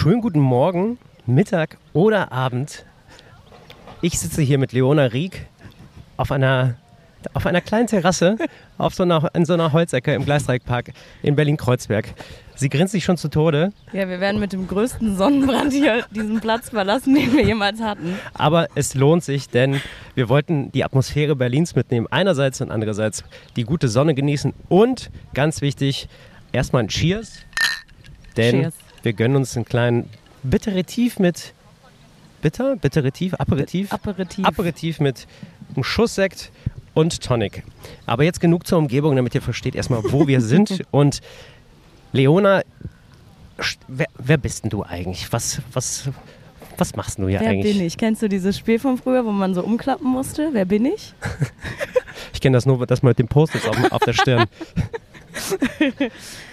Schönen guten Morgen, Mittag oder Abend. Ich sitze hier mit Leona Rieck auf einer, auf einer kleinen Terrasse auf so einer, in so einer Holzecke im Gleisdreieckpark in Berlin-Kreuzberg. Sie grinst sich schon zu Tode. Ja, wir werden mit dem größten Sonnenbrand hier diesen Platz verlassen, den wir jemals hatten. Aber es lohnt sich, denn wir wollten die Atmosphäre Berlins mitnehmen. Einerseits und andererseits die gute Sonne genießen. Und ganz wichtig, erstmal ein Cheers. Denn Cheers. Wir gönnen uns einen kleinen Bitteritiv mit Bitter, Bitteritiv, Aperitif. Aperitif. Aperitif mit einem Schuss Sekt und Tonic. Aber jetzt genug zur Umgebung, damit ihr versteht erstmal, wo wir sind. Und Leona, wer, wer bist denn du eigentlich? Was, was, was machst du hier Wer eigentlich? bin ich? Kennst du dieses Spiel von früher, wo man so umklappen musste? Wer bin ich? Ich kenne das nur, das mit dem Post-its auf, auf der Stirn.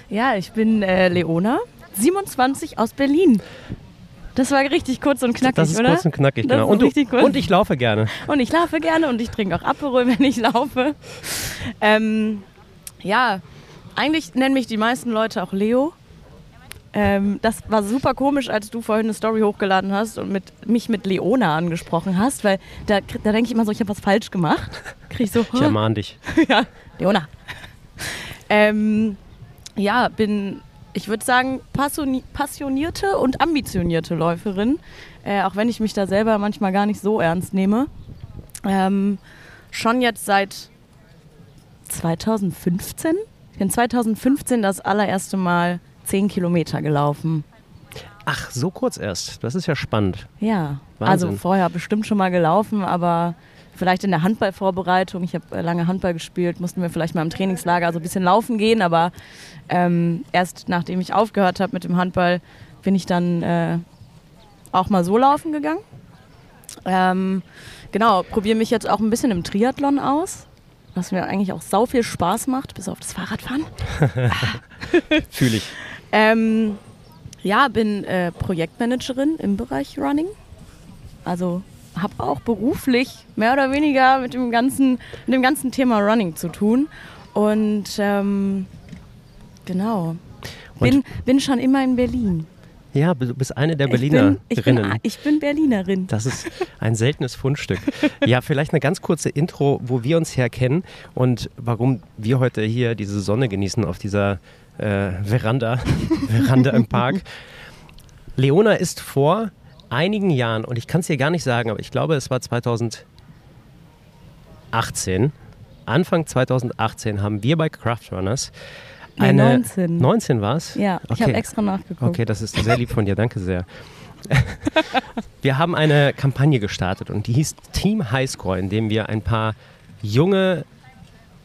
Ja, ich bin äh, Leona, 27 aus Berlin. Das war richtig kurz und knackig, Das ist oder? kurz und knackig, Das genau. ist Und, du, kurz. und ich laufe gerne. Und ich laufe gerne und ich trinke auch Aperol, wenn ich laufe. Ähm, ja, eigentlich nennen mich die meisten Leute auch Leo. Ähm, das war super komisch, als du vorhin eine Story hochgeladen hast und mit, mich mit Leona angesprochen hast, weil da, da denke ich immer so, ich habe was falsch gemacht. Krieg ich so, Ich ermahne dich. ja, Leona. Ähm, ja, bin, ich würde sagen, passioni- passionierte und ambitionierte Läuferin, äh, auch wenn ich mich da selber manchmal gar nicht so ernst nehme. Ähm, schon jetzt seit 2015. Ich bin 2015 das allererste Mal 10 Kilometer gelaufen. Ach, so kurz erst. Das ist ja spannend. Ja, Wahnsinn. also vorher bestimmt schon mal gelaufen, aber vielleicht in der Handballvorbereitung. Ich habe äh, lange Handball gespielt, mussten wir vielleicht mal im Trainingslager so ein bisschen laufen gehen, aber ähm, erst nachdem ich aufgehört habe mit dem Handball, bin ich dann äh, auch mal so laufen gegangen. Ähm, genau, probiere mich jetzt auch ein bisschen im Triathlon aus, was mir eigentlich auch sau viel Spaß macht, bis auf das Fahrradfahren. Fühle ich. Ähm, ja, bin äh, Projektmanagerin im Bereich Running. Also habe auch beruflich mehr oder weniger mit dem ganzen, mit dem ganzen Thema Running zu tun. Und ähm, genau. Bin, bin schon immer in Berlin. Ja, du bist eine der Ich bin, Berlinerinnen. ich, bin, ich bin Berlinerin. Das ist ein seltenes Fundstück. Ja, vielleicht eine ganz kurze Intro, wo wir uns herkennen und warum wir heute hier diese Sonne genießen auf dieser äh, Veranda, Veranda im Park. Leona ist vor einigen Jahren, und ich kann es dir gar nicht sagen, aber ich glaube, es war 2018, Anfang 2018 haben wir bei Craftrunners Nee, eine... 19. 19 war es? Ja, ich Okay. habe extra nachgeguckt. Okay, das ist sehr lieb von dir, danke sehr. wir haben eine Kampagne gestartet und die hieß Team Highscore, in dem wir ein paar junge,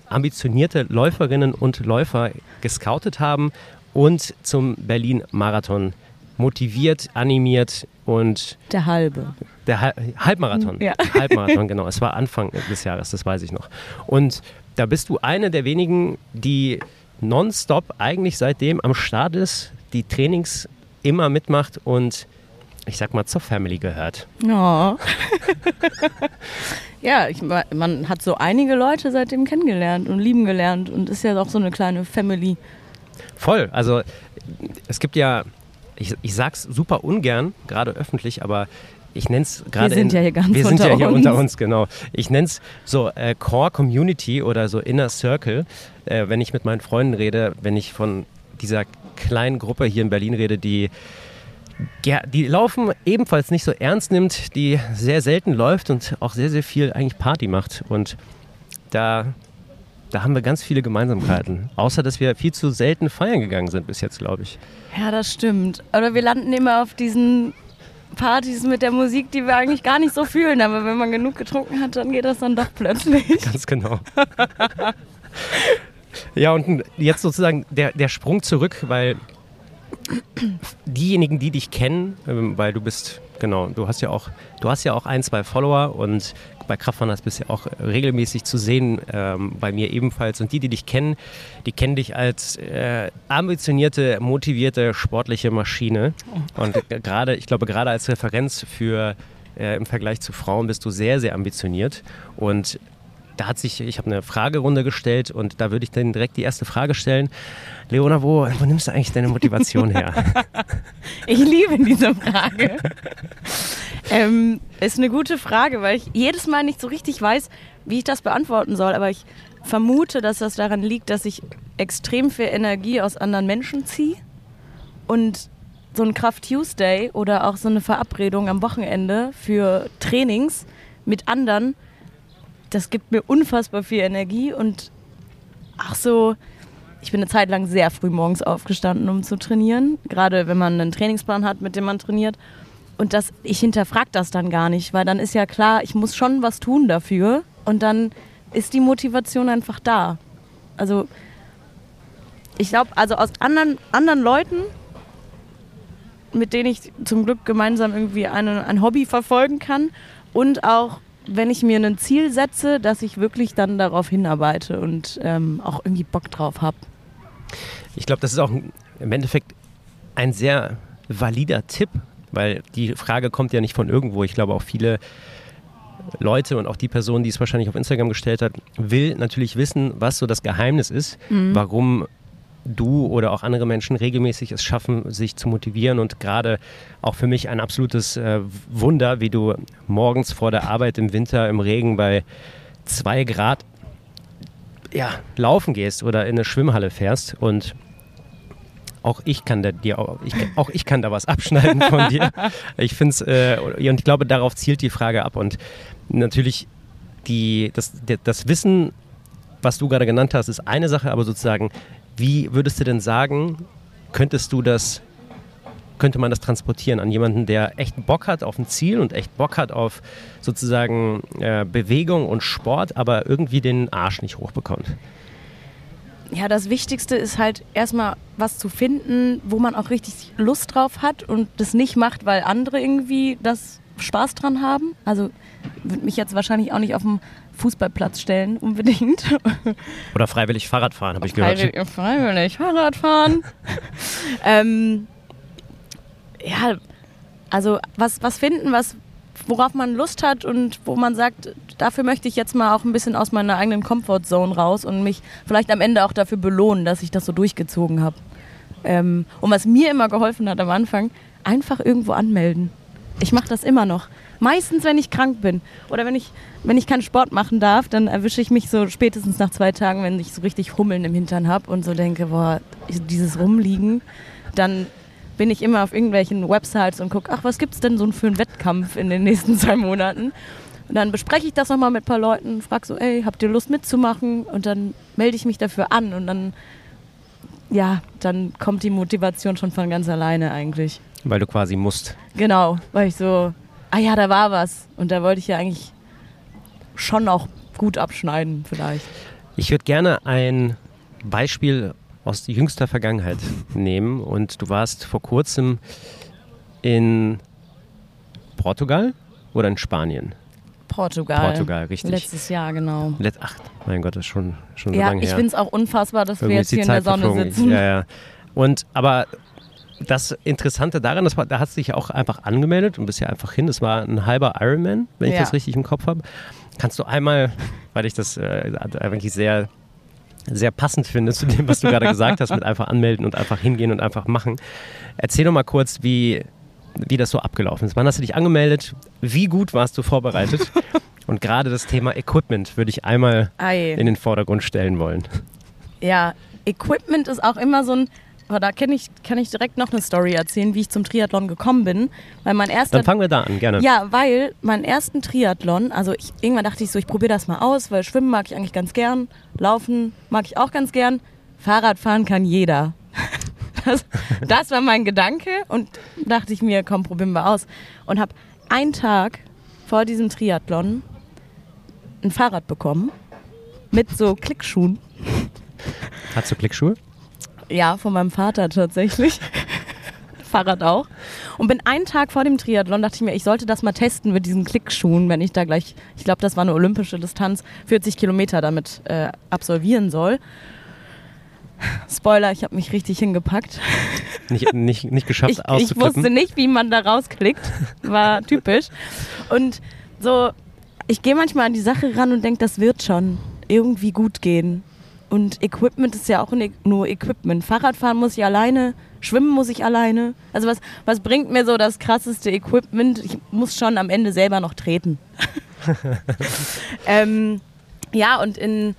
ambitionierte Läuferinnen und Läufer gescoutet haben und zum Berlin-Marathon motiviert, animiert und Der halbe. der Hal- Halbmarathon. Ja. Halbmarathon, genau. Es war Anfang des Jahres, das weiß ich noch. Und da bist du eine der wenigen, die nonstop eigentlich seitdem am Start ist, die Trainings immer mitmacht und ich sag mal zur Family gehört. Ja. ja, ich, ma- man hat so einige Leute seitdem kennengelernt und lieben gelernt und ist ja auch so eine kleine Family. Voll. Also es gibt ja, ich, ich sag's super ungern, gerade öffentlich, aber ich nenne es gerade. sind in- ja hier ganz Wir sind ja hier uns. unter uns, genau. Ich nenne es so äh, Core Community oder so Inner Circle, äh, wenn ich mit meinen Freunden rede, wenn ich von dieser kleinen Gruppe hier in Berlin rede, die ger- die Laufen ebenfalls nicht so ernst nimmt, die sehr selten läuft und auch sehr, sehr viel eigentlich Party macht. Und da, da haben wir ganz viele Gemeinsamkeiten. Außer, dass wir viel zu selten feiern gegangen sind bis jetzt, glaube ich. Ja, das stimmt. Oder wir landen immer auf diesen Partys mit der Musik, die wir eigentlich gar nicht so fühlen. Aber wenn man genug getrunken hat, dann geht das dann doch plötzlich. Ganz genau. ja, und jetzt sozusagen der, der Sprung zurück, weil diejenigen, die dich kennen, ähm, weil du bist, genau, du hast ja auch, du hast ja auch ein, zwei Follower und bei Kraftrunners bist du ja auch regelmäßig zu sehen, ähm, bei mir ebenfalls. Und die, die dich kennen, die kennen dich als äh, ambitionierte, motivierte, sportliche Maschine. Und gerade, ich glaube, gerade als Referenz für äh, im Vergleich zu Frauen bist du sehr, sehr ambitioniert. Und da hat sich, ich habe eine Fragerunde gestellt und da würde ich dann direkt die erste Frage stellen. Leona, wo, wo nimmst du eigentlich deine Motivation her? ich liebe diese Frage. ähm, ist eine gute Frage, weil ich jedes Mal nicht so richtig weiß, wie ich das beantworten soll. Aber ich vermute, dass das daran liegt, dass ich extrem viel Energie aus anderen Menschen ziehe und so ein Kraft Tuesday oder auch so eine Verabredung am Wochenende für Trainings mit anderen, das gibt mir unfassbar viel Energie und ach so, ich bin eine Zeit lang sehr früh morgens aufgestanden, um zu trainieren, gerade wenn man einen Trainingsplan hat, mit dem man trainiert. Und das, ich hinterfrage das dann gar nicht, weil dann ist ja klar, ich muss schon was tun dafür und dann ist die Motivation einfach da. Also ich glaube, also aus anderen, anderen Leuten mit denen ich zum Glück gemeinsam irgendwie eine, ein Hobby verfolgen kann und auch wenn ich mir ein Ziel setze, dass ich wirklich dann darauf hinarbeite und ähm, auch irgendwie Bock drauf habe. Ich glaube, das ist auch im Endeffekt ein sehr valider Tipp, weil die Frage kommt ja nicht von irgendwo. Ich glaube auch viele Leute und auch die Person, die es wahrscheinlich auf Instagram gestellt hat, will natürlich wissen, was so das Geheimnis ist, mhm. warum du oder auch andere Menschen regelmäßig es schaffen, sich zu motivieren. Und gerade auch für mich ein absolutes äh, Wunder, wie du morgens vor der Arbeit im Winter im Regen bei zwei Grad ja, laufen gehst oder in eine Schwimmhalle fährst und auch ich kann da dir auch ich, auch ich kann da was abschneiden von dir. Ich finde es äh, und ich glaube, darauf zielt die Frage ab und natürlich die, das, das Wissen, was du gerade genannt hast, ist eine Sache, aber sozusagen wie würdest du denn sagen, könntest du das, könnte man das transportieren an jemanden, der echt Bock hat auf ein Ziel und echt Bock hat auf sozusagen äh, Bewegung und Sport, aber irgendwie den Arsch nicht hochbekommt? Ja, das Wichtigste ist halt erstmal was zu finden, wo man auch richtig Lust drauf hat und das nicht macht, weil andere irgendwie das Spaß dran haben. Also würde mich jetzt wahrscheinlich auch nicht auf dem Fußballplatz stellen, unbedingt. Oder freiwillig Fahrrad fahren, habe ich gehört. Freiwillig, freiwillig Fahrrad fahren. ähm, ja, also was, was finden, was, worauf man Lust hat und wo man sagt, dafür möchte ich jetzt mal auch ein bisschen aus meiner eigenen Comfortzone raus und mich vielleicht am Ende auch dafür belohnen, dass ich das so durchgezogen habe. Ähm, und was mir immer geholfen hat am Anfang, einfach irgendwo anmelden. Ich mache das immer noch. Meistens, wenn ich krank bin oder wenn ich, wenn ich keinen Sport machen darf, dann erwische ich mich so spätestens nach zwei Tagen, wenn ich so richtig Hummeln im Hintern habe und so denke, boah, dieses Rumliegen, dann bin ich immer auf irgendwelchen Websites und gucke, ach, was gibt es denn so für einen Wettkampf in den nächsten zwei Monaten? Und dann bespreche ich das nochmal mit ein paar Leuten, frage so, ey, habt ihr Lust mitzumachen? Und dann melde ich mich dafür an und dann, ja, dann kommt die Motivation schon von ganz alleine eigentlich. Weil du quasi musst. Genau, weil ich so, ah ja, da war was. Und da wollte ich ja eigentlich schon auch gut abschneiden vielleicht. Ich würde gerne ein Beispiel aus jüngster Vergangenheit nehmen. Und du warst vor kurzem in Portugal oder in Spanien? Portugal. Portugal, richtig. Letztes Jahr, genau. Let Ach, mein Gott, das ist schon, schon so ja, lange her. Ja, ich finde es auch unfassbar, dass Irgendwie wir jetzt hier in der Sonne sitzen. Ja, ja. Und, aber das Interessante daran, das war, da hast du dich auch einfach angemeldet und bist ja einfach hin. Das war ein halber Ironman, wenn ich ja. das richtig im Kopf habe. Kannst du einmal, weil ich das äh, eigentlich sehr, sehr passend finde zu dem, was du gerade gesagt hast, mit einfach anmelden und einfach hingehen und einfach machen. Erzähl doch mal kurz, wie, wie das so abgelaufen ist. Wann hast du dich angemeldet? Wie gut warst du vorbereitet? Und gerade das Thema Equipment würde ich einmal Ei. in den Vordergrund stellen wollen. Ja, Equipment ist auch immer so ein aber da kann ich, kann ich direkt noch eine Story erzählen, wie ich zum Triathlon gekommen bin. Weil mein erster, Dann fangen wir da an, gerne. Ja, weil meinen ersten Triathlon, also ich, irgendwann dachte ich so, ich probiere das mal aus, weil Schwimmen mag ich eigentlich ganz gern, Laufen mag ich auch ganz gern, Fahrradfahren kann jeder. Das, das war mein Gedanke und dachte ich mir, komm, probieren wir aus. Und habe einen Tag vor diesem Triathlon ein Fahrrad bekommen mit so Klickschuhen. Hast du Klickschuhe? Ja, von meinem Vater tatsächlich. Fahrrad auch. Und bin einen Tag vor dem Triathlon, dachte ich mir, ich sollte das mal testen mit diesen Klickschuhen, wenn ich da gleich, ich glaube, das war eine olympische Distanz, 40 Kilometer damit äh, absolvieren soll. Spoiler, ich habe mich richtig hingepackt. Nicht, nicht, nicht geschafft ich, ich wusste nicht, wie man da rausklickt. War typisch. Und so ich gehe manchmal an die Sache ran und denke, das wird schon irgendwie gut gehen. Und Equipment ist ja auch nur Equipment. Fahrradfahren muss ich alleine, schwimmen muss ich alleine. Also was, was bringt mir so das krasseste Equipment? Ich muss schon am Ende selber noch treten. ähm, ja, und in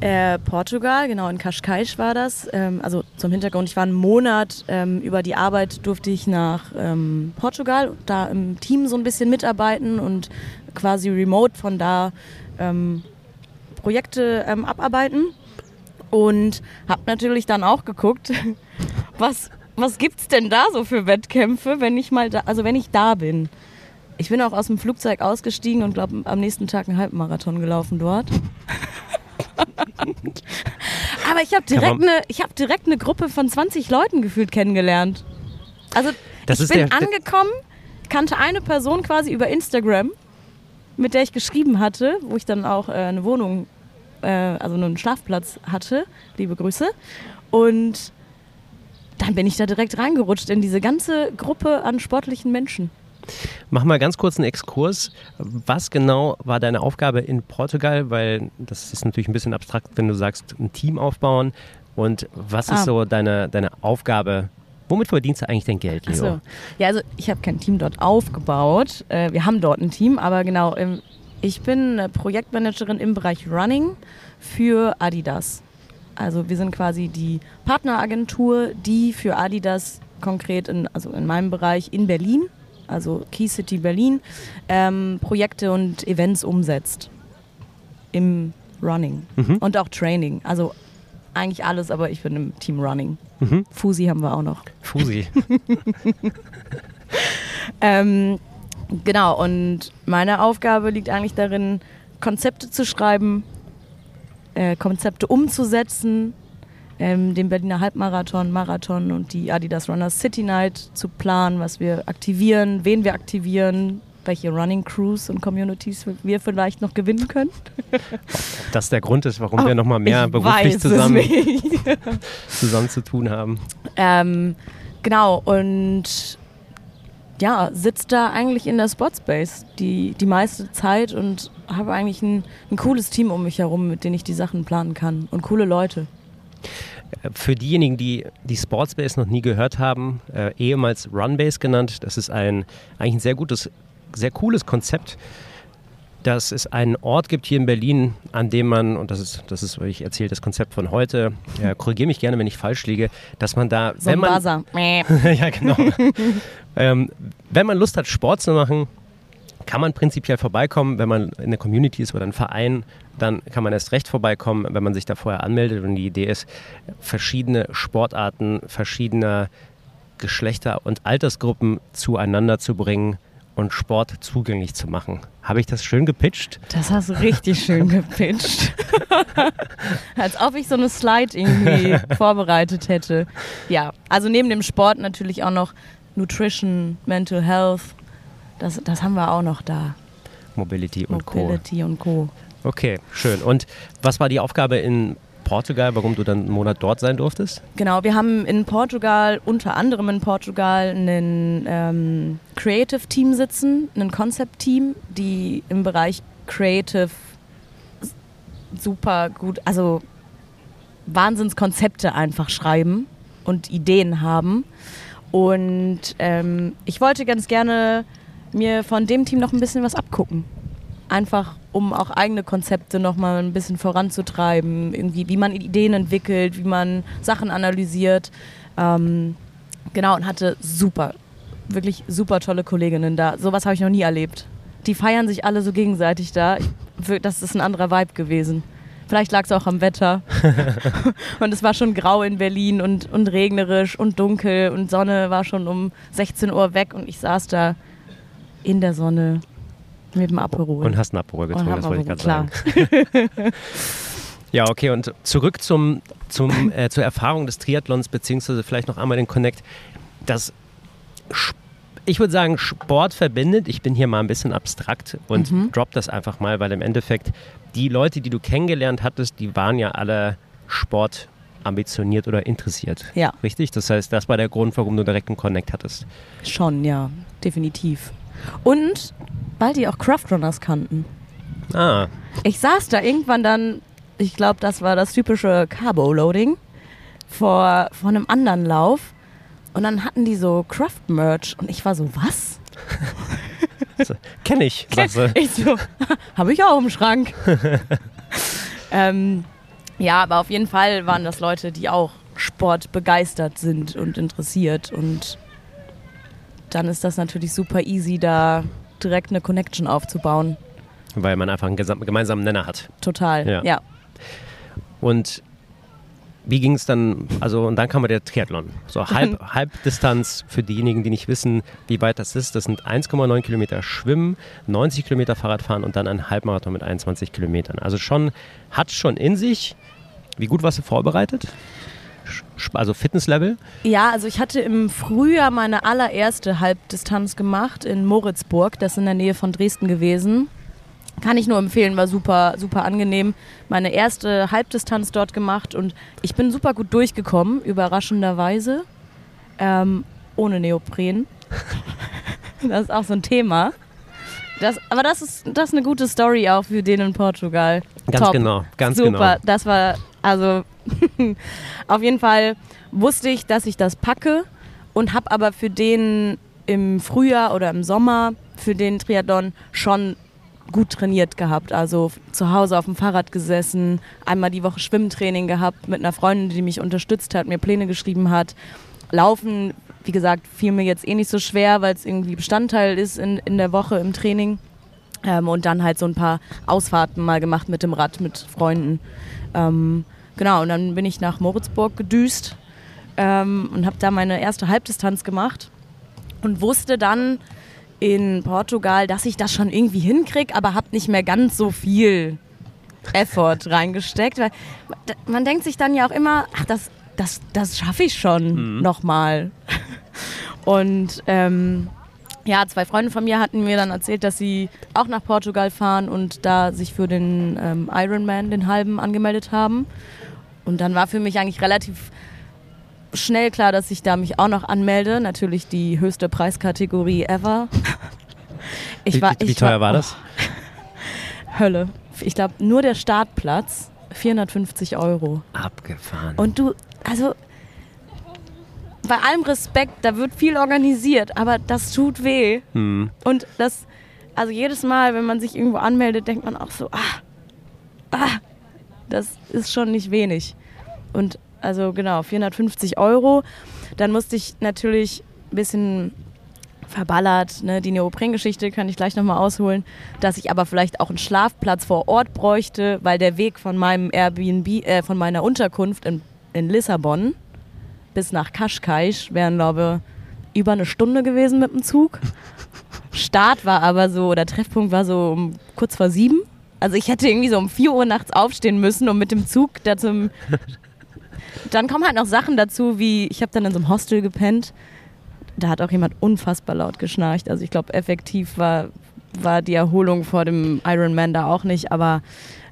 äh, Portugal, genau, in Cascais war das. Ähm, also zum Hintergrund, ich war einen Monat ähm, über die Arbeit, durfte ich nach ähm, Portugal, da im Team so ein bisschen mitarbeiten und quasi remote von da ähm, Projekte ähm, abarbeiten. Und habe natürlich dann auch geguckt, was, was gibt es denn da so für Wettkämpfe, wenn ich mal da, also wenn ich da bin. Ich bin auch aus dem Flugzeug ausgestiegen und glaube am nächsten Tag einen Halbmarathon gelaufen dort. Aber ich habe direkt, eine, hab direkt eine Gruppe von 20 Leuten gefühlt kennengelernt. Also das ich bin angekommen, kannte eine Person quasi über Instagram, mit der ich geschrieben hatte, wo ich dann auch äh, eine Wohnung, äh, also einen Schlafplatz hatte. Liebe Grüße. Und dann bin ich da direkt reingerutscht in diese ganze Gruppe an sportlichen Menschen. Mach mal ganz kurz einen Exkurs. Was genau war deine Aufgabe in Portugal? Weil das ist natürlich ein bisschen abstrakt, wenn du sagst, ein Team aufbauen. Und was ah. ist so deine, deine Aufgabe Womit verdienst du eigentlich dein Geld, Leo? So. Ja, also ich habe kein Team dort aufgebaut. Äh, wir haben dort ein Team, aber genau, ich bin Projektmanagerin im Bereich Running für Adidas. Also wir sind quasi die Partneragentur, die für Adidas konkret in, also in meinem Bereich in Berlin also Key City Berlin, ähm, Projekte und Events umsetzt. Im Running mhm. und auch Training. Also eigentlich alles, aber ich bin im Team Running. Mhm. Fusi haben wir auch noch. Fusi. ähm, genau, und meine Aufgabe liegt eigentlich darin, Konzepte zu schreiben, äh, Konzepte umzusetzen, ähm, den Berliner Halbmarathon, Marathon und die Adidas Runners City Night zu planen, was wir aktivieren, wen wir aktivieren, welche Running Crews und Communities wir vielleicht noch gewinnen können. Das der Grund ist, warum oh, wir noch mal mehr beruflich zusammen, zusammen zu tun haben. Ähm, genau, und ja, sitzt da eigentlich in der Spotspace die, die meiste Zeit und habe eigentlich ein, ein cooles Team um mich herum, mit dem ich die Sachen planen kann und coole Leute. Für diejenigen, die die Sportsbase noch nie gehört haben, äh, ehemals Runbase genannt, das ist ein eigentlich ein sehr gutes, sehr cooles Konzept, dass es einen Ort gibt hier in Berlin, an dem man, und das ist, das ist, ich erzähle das Konzept von heute, ja, korrigiere mich gerne, wenn ich falsch liege, dass man da, so wenn man, ja genau, ähm, wenn man Lust hat, Sport zu machen, kann man prinzipiell vorbeikommen, wenn man in der Community ist oder ein Verein, dann kann man erst recht vorbeikommen, wenn man sich da vorher anmeldet. Und die Idee ist, verschiedene Sportarten, verschiedener Geschlechter und Altersgruppen zueinander zu bringen und Sport zugänglich zu machen. Habe ich das schön gepitcht? Das hast du richtig schön gepitcht. Als ob ich so eine Slide irgendwie vorbereitet hätte. Ja, also neben dem Sport natürlich auch noch Nutrition, Mental Health, das, das haben wir auch noch da. Mobility und Mobility Co. und Co. Okay, schön. Und was war die Aufgabe in Portugal, warum du dann einen Monat dort sein durftest? Genau, wir haben in Portugal, unter anderem in Portugal, ein ähm, Creative Team sitzen, ein Concept Team, die im Bereich Creative super gut, also Wahnsinnskonzepte einfach schreiben und Ideen haben. Und ähm, ich wollte ganz gerne mir von dem Team noch ein bisschen was abgucken. Einfach um auch eigene Konzepte noch mal ein bisschen voranzutreiben, irgendwie, wie man Ideen entwickelt, wie man Sachen analysiert. Ähm, genau, und hatte super, wirklich super tolle Kolleginnen da. Sowas habe ich noch nie erlebt. Die feiern sich alle so gegenseitig da. Das ist ein anderer Vibe gewesen. Vielleicht lag es auch am Wetter. und es war schon grau in Berlin und, und regnerisch und dunkel und Sonne war schon um 16 Uhr weg und ich saß da in der Sonne mit dem Aperol. Und hast einen Aperol getrunken, das wollte ich gerade sagen. ja, okay, und zurück zum, zum, äh, zur Erfahrung des Triathlons, beziehungsweise vielleicht noch einmal den Connect. Das ich würde sagen, Sport verbindet. Ich bin hier mal ein bisschen abstrakt und mhm. drop das einfach mal, weil im Endeffekt die Leute, die du kennengelernt hattest, die waren ja alle Sport ambitioniert oder interessiert. Ja. Richtig? Das heißt, das war der Grund, warum du direkt einen Connect hattest. Schon, ja, definitiv. Und weil die auch Craftrunners kannten. Ah, Ich saß da irgendwann dann, ich glaube, das war das typische Carbo-Loading, vor, vor einem anderen Lauf. Und dann hatten die so Craft-Merch und ich war so, was? kenn ich. Äh, Ich so, habe ich auch im Schrank. ähm, ja, aber auf jeden Fall waren das Leute, die auch Sport begeistert sind und interessiert. Und dann ist das natürlich super easy, da direkt eine Connection aufzubauen. weil man einfach einen gemeinsamen Nenner hat. Total, Ja. ja. Und wie ging es dann, also und dann kam der Triathlon. So halb, Halbdistanz für diejenigen, die nicht wissen, wie weit das ist. Das sind 1,9 Kilometer Schwimmen, 90 Kilometer Fahrradfahren und dann ein Halbmarathon mit 21 Kilometern. Also schon, hat schon in sich. Wie gut warst du vorbereitet? Also Fitnesslevel? Ja, also ich hatte im Frühjahr meine allererste Halbdistanz gemacht in Moritzburg, das ist in der Nähe von Dresden gewesen. Kann ich nur empfehlen, war super, super angenehm. Meine erste Halbdistanz dort gemacht und ich bin super gut durchgekommen, überraschenderweise. Ähm, ohne Neopren. das ist auch so ein Thema. Das, aber das ist, das ist eine gute Story auch für den in Portugal. Ganz Top. genau, ganz Super, genau. das war, also auf jeden Fall wusste ich, dass ich das packe und habe aber für den im Frühjahr oder im Sommer, für den Triathlon schon gut trainiert gehabt. Also zu Hause auf dem Fahrrad gesessen, einmal die Woche Schwimmtraining gehabt mit einer Freundin, die mich unterstützt hat, mir Pläne geschrieben hat. Laufen, wie gesagt, fiel mir jetzt eh nicht so schwer, weil es irgendwie Bestandteil ist in, in der Woche im Training. Ähm, und dann halt so ein paar Ausfahrten mal gemacht mit dem Rad, mit Freunden. Ähm, genau, und dann bin ich nach Moritzburg gedüst ähm, und habe da meine erste Halbdistanz gemacht und wusste dann in Portugal, dass ich das schon irgendwie hinkriege, aber habe nicht mehr ganz so viel Effort reingesteckt. Weil man denkt sich dann ja auch immer, ach, das, das, das schaffe ich schon nochmal. Und ähm, ja, zwei Freunde von mir hatten mir dann erzählt, dass sie auch nach Portugal fahren und da sich für den ähm, Ironman, den halben, angemeldet haben. Und dann war für mich eigentlich relativ schnell klar, dass ich da mich auch noch anmelde. Natürlich die höchste Preiskategorie ever. Ich wie, war, wie, wie ich teuer war das? Hölle. Ich glaube, nur der Startplatz 450 Euro. Abgefahren. Und du, also bei allem Respekt, da wird viel organisiert, aber das tut weh. Hm. Und das, also jedes Mal, wenn man sich irgendwo anmeldet, denkt man auch so, ah, ah, das ist schon nicht wenig. Und also genau, 450 Euro. Dann musste ich natürlich ein bisschen verballert, ne, die Neopren-Geschichte kann ich gleich nochmal ausholen, dass ich aber vielleicht auch einen Schlafplatz vor Ort bräuchte, weil der Weg von meinem Airbnb, äh, von meiner Unterkunft in, in Lissabon bis nach Cascais wären, glaube ich, über eine Stunde gewesen mit dem Zug. Start war aber so, oder Treffpunkt war so um kurz vor sieben. Also ich hätte irgendwie so um 4 Uhr nachts aufstehen müssen, um mit dem Zug da zum... Dann kommen halt noch Sachen dazu, wie ich habe dann in so einem Hostel gepennt. Da hat auch jemand unfassbar laut geschnarcht. Also ich glaube, effektiv war, war die Erholung vor dem Ironman da auch nicht, aber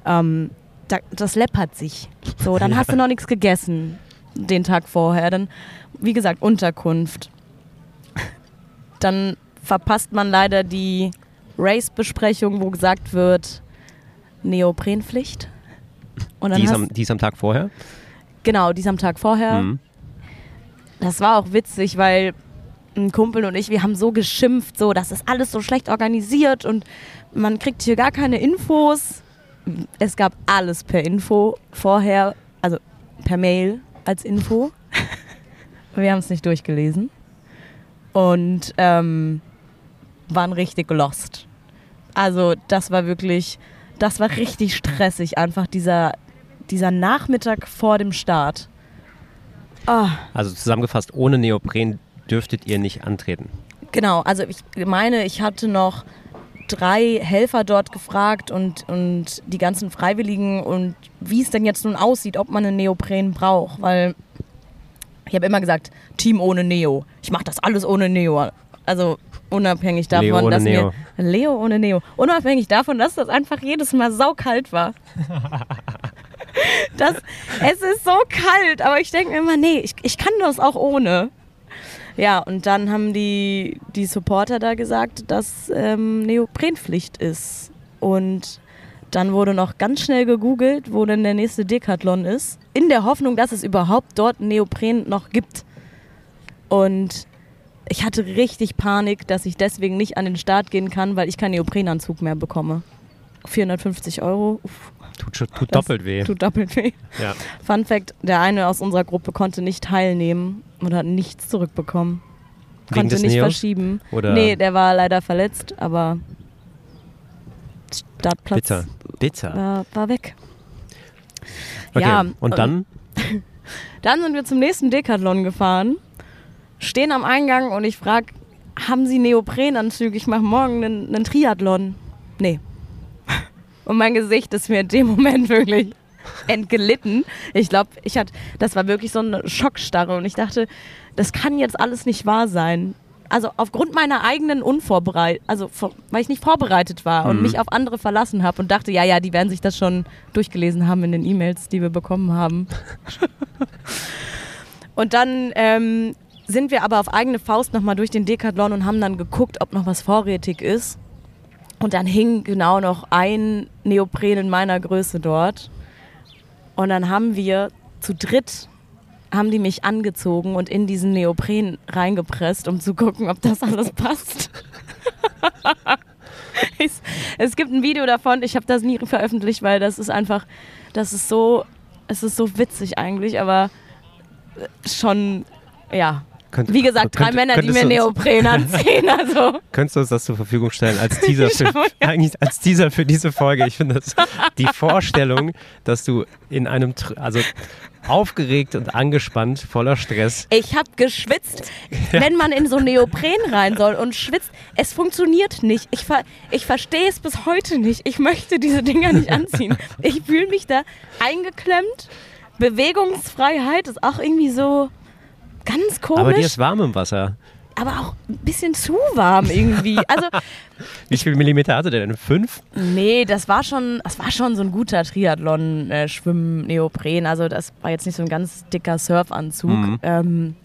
ähm, da, das läppert sich. So, dann hast du noch nichts gegessen den Tag vorher. Dann, wie gesagt, Unterkunft. Dann verpasst man leider die Race-Besprechung, wo gesagt wird, Neoprenpflicht. Und dann Die ist, am, die ist am Tag vorher? Genau, die ist am Tag vorher. Mhm. Das war auch witzig, weil ein Kumpel und ich, wir haben so geschimpft, so, das ist alles so schlecht organisiert und man kriegt hier gar keine Infos. Es gab alles per Info vorher, also per Mail als Info. Wir haben es nicht durchgelesen und ähm, waren richtig lost. Also das war wirklich, das war richtig stressig, einfach dieser, dieser Nachmittag vor dem Start. Ah. Also zusammengefasst, ohne Neopren dürftet ihr nicht antreten. Genau, also ich meine, ich hatte noch drei Helfer dort gefragt und, und die ganzen Freiwilligen und wie es denn jetzt nun aussieht, ob man einen Neopren braucht, weil ich habe immer gesagt, Team ohne Neo. Ich mache das alles ohne Neo. Also unabhängig davon, Leo dass Neo. mir Leo ohne Neo. Unabhängig davon, dass das einfach jedes Mal saukalt war. das, es ist so kalt, aber ich denke mir immer, nee, ich, ich kann das auch ohne. Ja, und dann haben die, die Supporter da gesagt, dass ähm, Neoprenpflicht ist. Und dann wurde noch ganz schnell gegoogelt, wo denn der nächste Decathlon ist, in der Hoffnung, dass es überhaupt dort Neopren noch gibt. Und ich hatte richtig Panik, dass ich deswegen nicht an den Start gehen kann, weil ich keinen Neoprenanzug mehr bekomme. 450 Euro. Uff, Tut, schon- tut doppelt weh. Tut doppelt weh. Ja. Fun Fact: Der eine aus unserer Gruppe konnte nicht teilnehmen und hat nichts zurückbekommen. Wegen Konnte nicht Neos? verschieben. Oder Nee, der war leider verletzt, aber Startplatz bitter. Bitter. war, war weg. Okay. Ja, und dann? Dann sind wir zum nächsten Decathlon gefahren, stehen am Eingang und ich frage, haben Sie Neoprenanzüge? Ich mache morgen einen, einen Triathlon. Nee. Und mein Gesicht ist mir in dem Moment wirklich entglitten. Ich glaube, ich hatte, das war wirklich so eine Schockstarre und ich dachte, das kann jetzt alles nicht wahr sein. Also aufgrund meiner eigenen Unvorbereitung, also weil ich nicht vorbereitet war und Mhm. mich auf andere verlassen habe und dachte, ja, ja, die werden sich das schon durchgelesen haben in den E-Mails, die wir bekommen haben. Und dann ähm, sind wir aber auf eigene Faust nochmal durch den Decathlon und haben dann geguckt, ob noch was vorrätig ist. Und dann hing genau noch ein Neopren in meiner Größe dort. Und dann haben wir zu dritt, haben die mich angezogen und in diesen Neopren reingepresst, um zu gucken, ob das alles passt. Ich- es gibt ein Video davon, ich habe das nie veröffentlicht, weil das ist einfach, das ist so, es ist so witzig eigentlich, aber schon, ja. Könnt- Wie gesagt, drei könnt- Männer, die mir Neopren anziehen, also. Könntest du uns das zur Verfügung stellen als Teaser für, Ja. eigentlich als Teaser für diese Folge? Ich finde das die Vorstellung, dass du in einem, also aufgeregt und angespannt, voller Stress. Ich habe geschwitzt, wenn man in so Neopren rein soll und schwitzt. Es funktioniert nicht. Ich, ver ich verstehe es bis heute nicht. Ich möchte diese Dinger nicht anziehen. Ich fühle mich da eingeklemmt. Bewegungsfreiheit ist auch irgendwie so ganz komisch. Aber dir ist warm im Wasser. aber auch ein bisschen zu warm irgendwie. Also, Wie viel Millimeter hatte der denn? Fünf? nee, das war schon, das war schon so ein guter Triathlon-Schwimm-Neopren. Also, das war jetzt nicht so ein ganz dicker Surfanzug. Mhm. Ähm,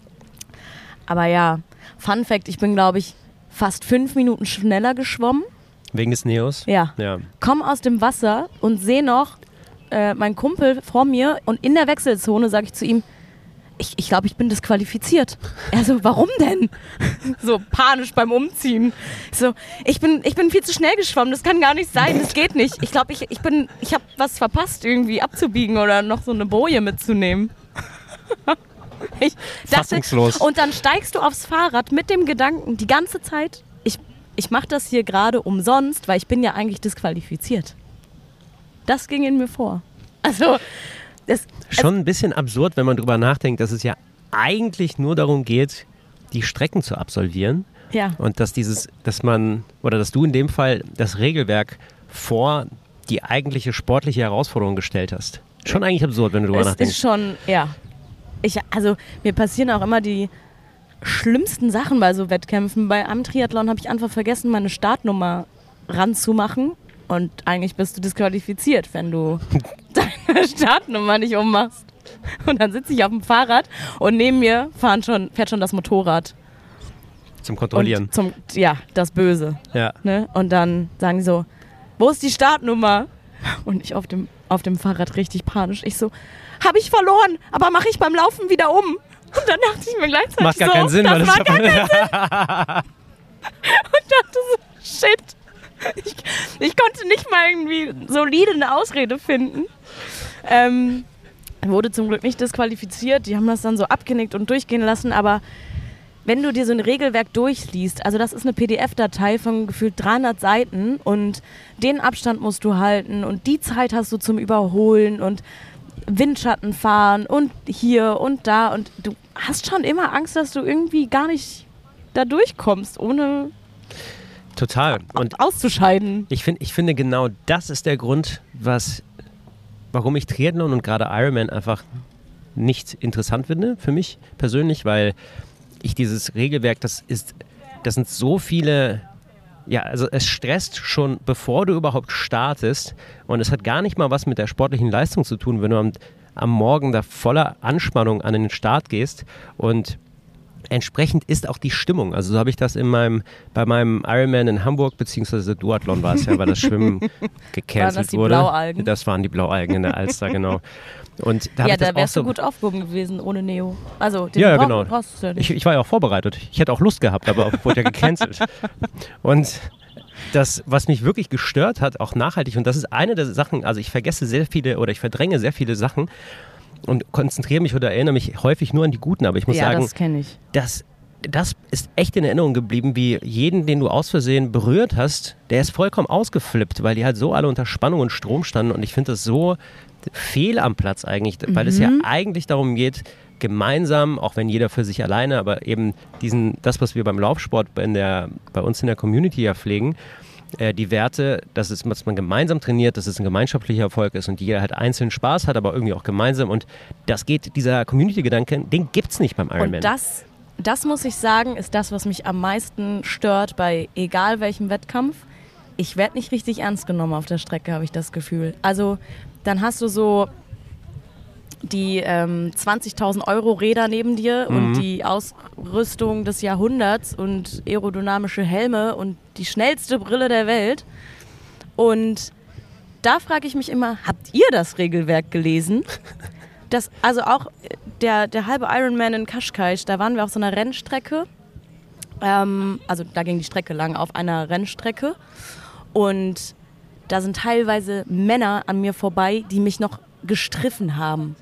aber ja, Fun Fact: Ich bin, glaube ich, fast fünf Minuten schneller geschwommen. Wegen des Neos? Ja. Ja. Komm aus dem Wasser und sehe noch äh, meinen Kumpel vor mir und in der Wechselzone sage ich zu ihm, ich, ich glaube, ich bin disqualifiziert. Er so, warum denn? so panisch beim Umziehen. Ich So, ich bin, ich bin viel zu schnell geschwommen, das kann gar nicht sein, das geht nicht. Ich glaube, ich, ich bin, ich habe was verpasst, irgendwie abzubiegen oder noch so eine Boje mitzunehmen. ich Fassungslos. und dann steigst du aufs Fahrrad mit dem Gedanken die ganze Zeit, ich, ich mache das hier gerade umsonst, weil ich bin ja eigentlich disqualifiziert. Das ging in mir vor. Also, das, Schon ein bisschen absurd, wenn man drüber nachdenkt, dass es ja eigentlich nur darum geht, die Strecken zu absolvieren. ja. Und dass dieses, dass man, oder dass du in dem Fall das Regelwerk vor die eigentliche sportliche Herausforderung gestellt hast. Schon eigentlich absurd, wenn du drüber Es ist nachdenkst. schon, ja. Ich, also, mir passieren auch immer die schlimmsten Sachen bei so Wettkämpfen. Bei einem Triathlon habe ich einfach vergessen, meine Startnummer ranzumachen. Und eigentlich bist du disqualifiziert, wenn du deine Startnummer nicht ummachst. Und dann sitze ich auf dem Fahrrad und neben mir fahren schon, fährt schon das Motorrad. Zum Kontrollieren. Und zum, ja, das Böse. Ja. Ne? Und dann sagen die so, wo ist die Startnummer? Und ich auf dem, auf dem Fahrrad richtig panisch. Ich so, habe ich verloren, aber mache ich beim Laufen wieder um. Und dann dachte ich mir gleichzeitig Macht gar so, keinen Sinn, das macht gar keinen Sinn. Und dachte so, shit. Ich, ich konnte nicht mal irgendwie solide eine Ausrede finden. Ähm, wurde zum Glück nicht disqualifiziert. Die haben das dann so abgenickt und durchgehen lassen. Aber wenn du dir so ein Regelwerk durchliest, also das ist eine PDF-Datei von gefühlt 300 Seiten und den Abstand musst du halten und die Zeit hast du zum Überholen und Windschatten fahren und hier und da und du hast schon immer Angst, dass du irgendwie gar nicht da durchkommst, ohne Total. Und auszuscheiden. ich, find, ich finde, genau das ist der Grund, was, warum ich Triathlon und gerade Ironman einfach nicht interessant finde für mich persönlich, weil ich dieses Regelwerk, das ist, das sind so viele, ja, also es stresst schon, bevor du überhaupt startest und es hat gar nicht mal was mit der sportlichen Leistung zu tun, wenn du am, am Morgen da voller Anspannung an den Start gehst und entsprechend ist auch die Stimmung. Also so habe ich das in meinem, bei meinem Ironman in Hamburg, beziehungsweise Duathlon war es ja, weil das Schwimmen gecancelt das die wurde. Blaualgen? Das waren die Blaualgen in der Alster, genau. Und da Ja, da auch wärst so, du gut aufgehoben gewesen ohne Neo. Also, den ja, brauch- genau. brauchst du ja nicht. Ich, ich war ja auch vorbereitet. Ich hätte auch Lust gehabt, aber wurde ja gecancelt. Und das, was mich wirklich gestört hat, auch nachhaltig, und das ist eine der Sachen, also ich vergesse sehr viele oder ich verdränge sehr viele Sachen und konzentriere mich oder erinnere mich häufig nur an die guten, aber ich muss ja, sagen, das kenne ich. das, das ist echt in Erinnerung geblieben, wie jeden, den du aus Versehen berührt hast, der ist vollkommen ausgeflippt, weil die halt so alle unter Spannung und Strom standen. Und ich finde das so fehl am Platz eigentlich, weil es ja eigentlich darum geht, gemeinsam, auch wenn jeder für sich alleine, aber eben diesen, das, was wir beim Laufsport in der, bei uns in der Community ja pflegen, äh, die Werte, dass, es, dass man gemeinsam trainiert, dass es ein gemeinschaftlicher Erfolg ist und jeder halt einzeln Spaß hat, aber irgendwie auch gemeinsam. Und das geht, dieser Community-Gedanke, den gibt es nicht beim Ironman. Und das, das muss ich sagen, ist das, was mich am meisten stört bei egal welchem Wettkampf. Ich werde nicht richtig ernst genommen auf der Strecke, habe ich das Gefühl. Also dann hast du so die ähm, 20.000 Euro Räder neben dir und die Ausrüstung des Jahrhunderts und aerodynamische Helme und die schnellste Brille der Welt. Und da frage ich mich immer, habt ihr das Regelwerk gelesen? Das, also auch äh, der, der halbe Ironman in Kaschkaisch, da waren wir auf so einer Rennstrecke. Ähm, also da ging die Strecke lang auf einer Rennstrecke. Und da sind teilweise Männer an mir vorbei, die mich noch gestriffen haben.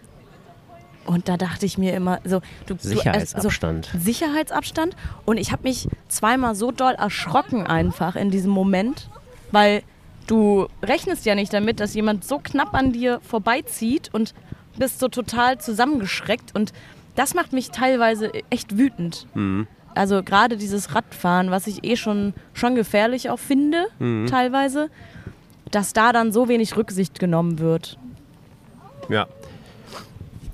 Und da dachte ich mir immer, so, du, du Sicherheitsabstand. Also, Sicherheitsabstand. Und ich habe mich zweimal so doll erschrocken einfach in diesem Moment, weil du rechnest ja nicht damit, dass jemand so knapp an dir vorbeizieht und bist so total zusammengeschreckt. Und das macht mich teilweise echt wütend. Also gerade dieses Radfahren, was ich eh schon, schon gefährlich auch finde, teilweise, dass da dann so wenig Rücksicht genommen wird. Ja.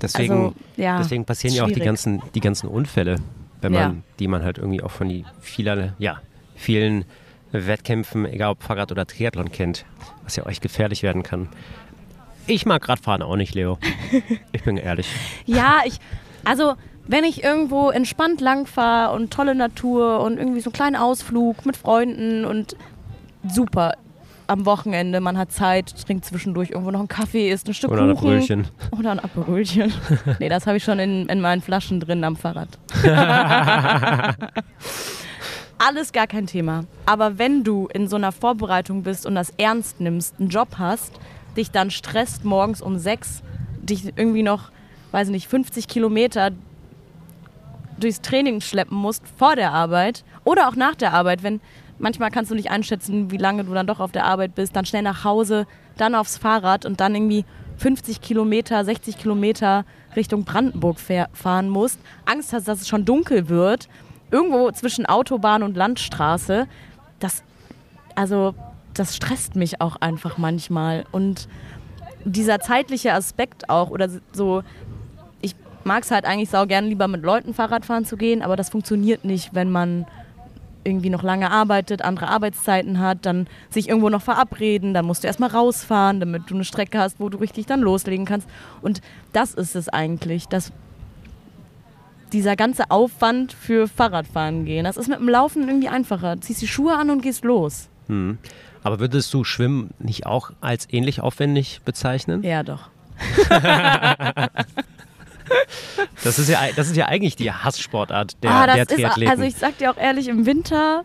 Deswegen, Also, ja, deswegen passieren ja auch die ganzen, die ganzen Unfälle, wenn man, Ja. die man halt irgendwie auch von die vieler, ja, vielen Wettkämpfen, egal ob Fahrrad oder Triathlon kennt, was ja euch gefährlich werden kann. Ich mag Radfahren auch nicht, Leo. Ich bin ehrlich. Ja, ich, also wenn ich irgendwo entspannt langfahre und tolle Natur und irgendwie so einen kleinen Ausflug mit Freunden und super. Am Wochenende, man hat Zeit, trinkt zwischendurch irgendwo noch einen Kaffee, isst ein Stück Oder ein Kuchen. Brötchen. Oder ein Aperölchen. nee, das habe ich schon in, in meinen Flaschen drin am Fahrrad. Alles gar kein Thema. Aber wenn du in so einer Vorbereitung bist und das ernst nimmst, einen Job hast, dich dann stresst morgens um sechs, dich irgendwie noch, weiß nicht, 50 Kilometer durchs Training schleppen musst vor der Arbeit oder auch nach der Arbeit, wenn manchmal kannst du nicht einschätzen, wie lange du dann doch auf der Arbeit bist, dann schnell nach Hause, dann aufs Fahrrad und dann irgendwie 50 Kilometer, 60 Kilometer Richtung Brandenburg fahren musst, Angst hast, dass es schon dunkel wird, irgendwo zwischen Autobahn und Landstraße, das, also, das stresst mich auch einfach manchmal. Und dieser zeitliche Aspekt auch oder so, ich mag es halt eigentlich sau gern lieber mit Leuten Fahrrad fahren zu gehen, aber das funktioniert nicht, wenn man irgendwie noch lange arbeitet, andere Arbeitszeiten hat, dann sich irgendwo noch verabreden, dann musst du erstmal rausfahren, damit du eine Strecke hast, wo du richtig dann loslegen kannst. Und das ist es eigentlich, dass dieser ganze Aufwand für Fahrradfahren gehen, das ist mit dem Laufen irgendwie einfacher. Ziehst die Schuhe an und gehst los. Hm. Aber würdest du Schwimmen nicht auch als ähnlich aufwendig bezeichnen? Ja, doch. Das ist ja, das ist ja eigentlich die Hasssportart der, ah, der ist, Triathleten. also ich sag dir auch ehrlich, im Winter,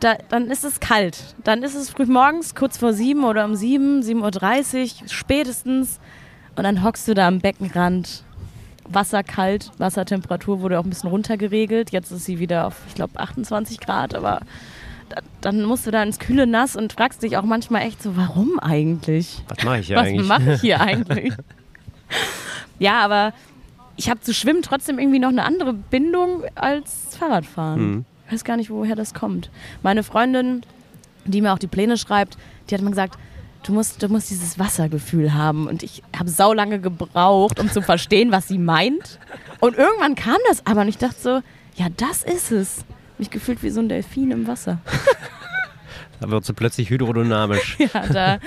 da, dann ist es kalt. Dann ist es früh morgens, kurz vor sieben oder um sieben, 7.30 Uhr spätestens. Und dann hockst du da am Beckenrand. Wasser kalt, Wassertemperatur wurde auch ein bisschen runtergeregelt. Jetzt ist sie wieder auf, ich glaube, 28 Grad, aber da, dann musst du da ins kühle Nass und fragst dich auch manchmal echt so, warum eigentlich? Was mache ich hier Was eigentlich? mache ich hier eigentlich? ja, aber ich habe zu Schwimmen trotzdem irgendwie noch eine andere Bindung als Fahrradfahren. Mhm. Ich weiß gar nicht, woher das kommt. Meine Freundin, die mir auch die Pläne schreibt, die hat mir gesagt, du musst, du musst dieses Wassergefühl haben. Und ich habe saulange gebraucht, um zu verstehen, was sie meint. Und irgendwann kam das aber und ich dachte so, ja, das ist es. Mich gefühlt wie so ein Delfin im Wasser. Da wird sie plötzlich hydrodynamisch. Ja, da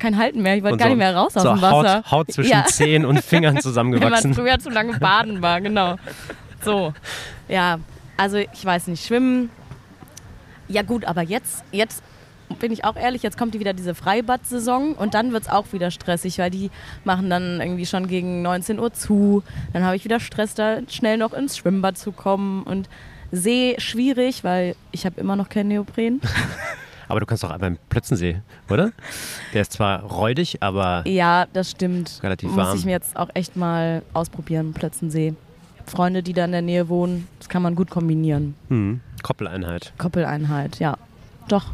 kein Halten mehr. Ich wollte gar so- nicht mehr raus aus so dem Wasser. Haut, Haut zwischen Ja. Zehen und Fingern Wenn man zusammengewachsen. früher zu lange baden war, genau. So. Ja, also ich weiß nicht, schwimmen. Ja gut, aber jetzt, jetzt bin ich auch ehrlich, jetzt kommt wieder diese Freibad-Saison und dann wird es auch wieder stressig, weil die machen dann irgendwie schon gegen 19 Uhr zu. Dann habe ich wieder Stress, da schnell noch ins Schwimmbad zu kommen und See schwierig, weil ich habe immer noch kein Neopren. Aber du kannst doch beim Plötzensee, oder? Der ist zwar räudig, aber Ja, das stimmt. relativ Muss warm. ich mir jetzt auch echt mal ausprobieren, Plötzensee. Freunde, die da in der Nähe wohnen, das kann man gut kombinieren. Hm. Koppeleinheit. Koppeleinheit, ja. Doch.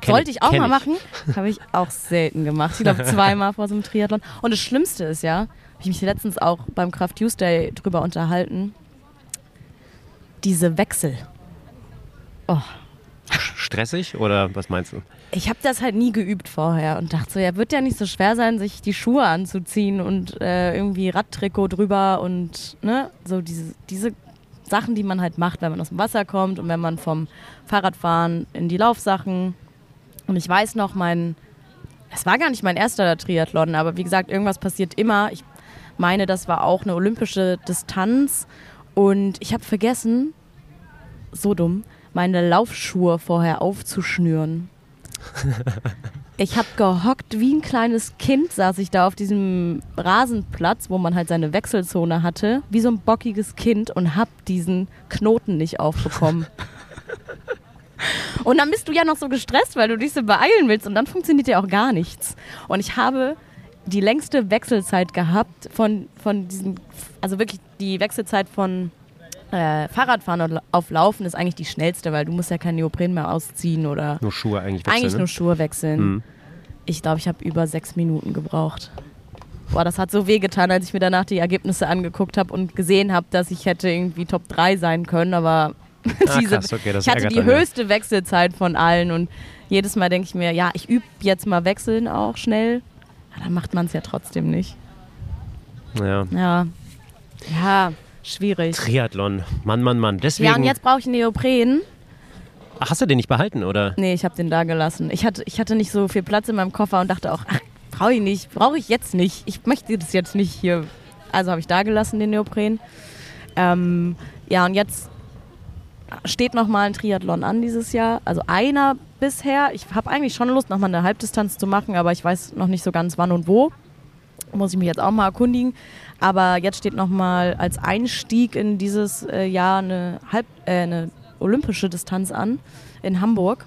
Kenn Sollte ich auch mal machen. Habe ich auch selten gemacht. Ich glaube zweimal vor so einem Triathlon. Und das Schlimmste ist ja, habe ich mich letztens auch beim Kraft Tuesday drüber unterhalten, diese Wechsel. Oh, Stressig oder was meinst du? ich habe das halt nie geübt vorher und dachte so, ja, wird ja nicht so schwer sein, sich die Schuhe anzuziehen und äh, irgendwie Radtrikot drüber und ne, so diese, diese Sachen, die man halt macht, wenn man aus dem Wasser kommt und wenn man vom Fahrradfahren in die Laufsachen. Und ich weiß noch, mein, es war gar nicht mein erster Triathlon, aber wie gesagt, irgendwas passiert immer. Ich meine, das war auch eine olympische Distanz und ich habe vergessen, so dumm, meine Laufschuhe vorher aufzuschnüren. Ich habe gehockt wie ein kleines Kind, saß ich da auf diesem Rasenplatz, wo man halt seine Wechselzone hatte, wie so ein bockiges Kind und hab diesen Knoten nicht aufbekommen. Und dann bist du ja noch so gestresst, weil du dich so beeilen willst und dann funktioniert ja auch gar nichts. Und ich habe die längste Wechselzeit gehabt von, von diesen, also wirklich die Wechselzeit von äh, Fahrradfahren auf Laufen ist eigentlich die schnellste, weil du musst ja kein Neopren mehr ausziehen oder Nur Schuhe eigentlich wechseln, eigentlich ne? nur Schuhe wechseln. Mhm. Ich glaube, ich habe über sechs Minuten gebraucht. Boah, das hat so wehgetan, als ich mir danach die Ergebnisse angeguckt habe und gesehen habe, dass ich hätte irgendwie Top 3 sein können, aber Ah, diese, krass, okay, ich hatte die einen, ja. höchste Wechselzeit von allen und jedes Mal denke ich mir, ja, ich übe jetzt mal wechseln auch schnell. Aber dann macht man es ja trotzdem nicht. Ja. Ja. Ja, schwierig. Triathlon. Mann, Mann, Mann. Deswegen. Ja, und jetzt brauche ich einen Neopren. Ach, hast du den nicht behalten, oder? Nee, ich habe den da gelassen. Ich hatte, ich hatte nicht so viel Platz in meinem Koffer und dachte auch, ach, brauche ich nicht, brauche ich jetzt nicht. Ich möchte das jetzt nicht hier. Also habe ich da gelassen, den Neopren. Ähm, ja, und jetzt steht noch mal ein Triathlon an dieses Jahr. Also einer bisher. Ich habe eigentlich schon Lust, noch mal eine Halbdistanz zu machen, aber ich weiß noch nicht so ganz wann und wo. Muss ich mich jetzt auch mal erkundigen. Aber jetzt steht noch mal als Einstieg in dieses äh, Jahr eine, Halb, äh, eine olympische Distanz an in Hamburg.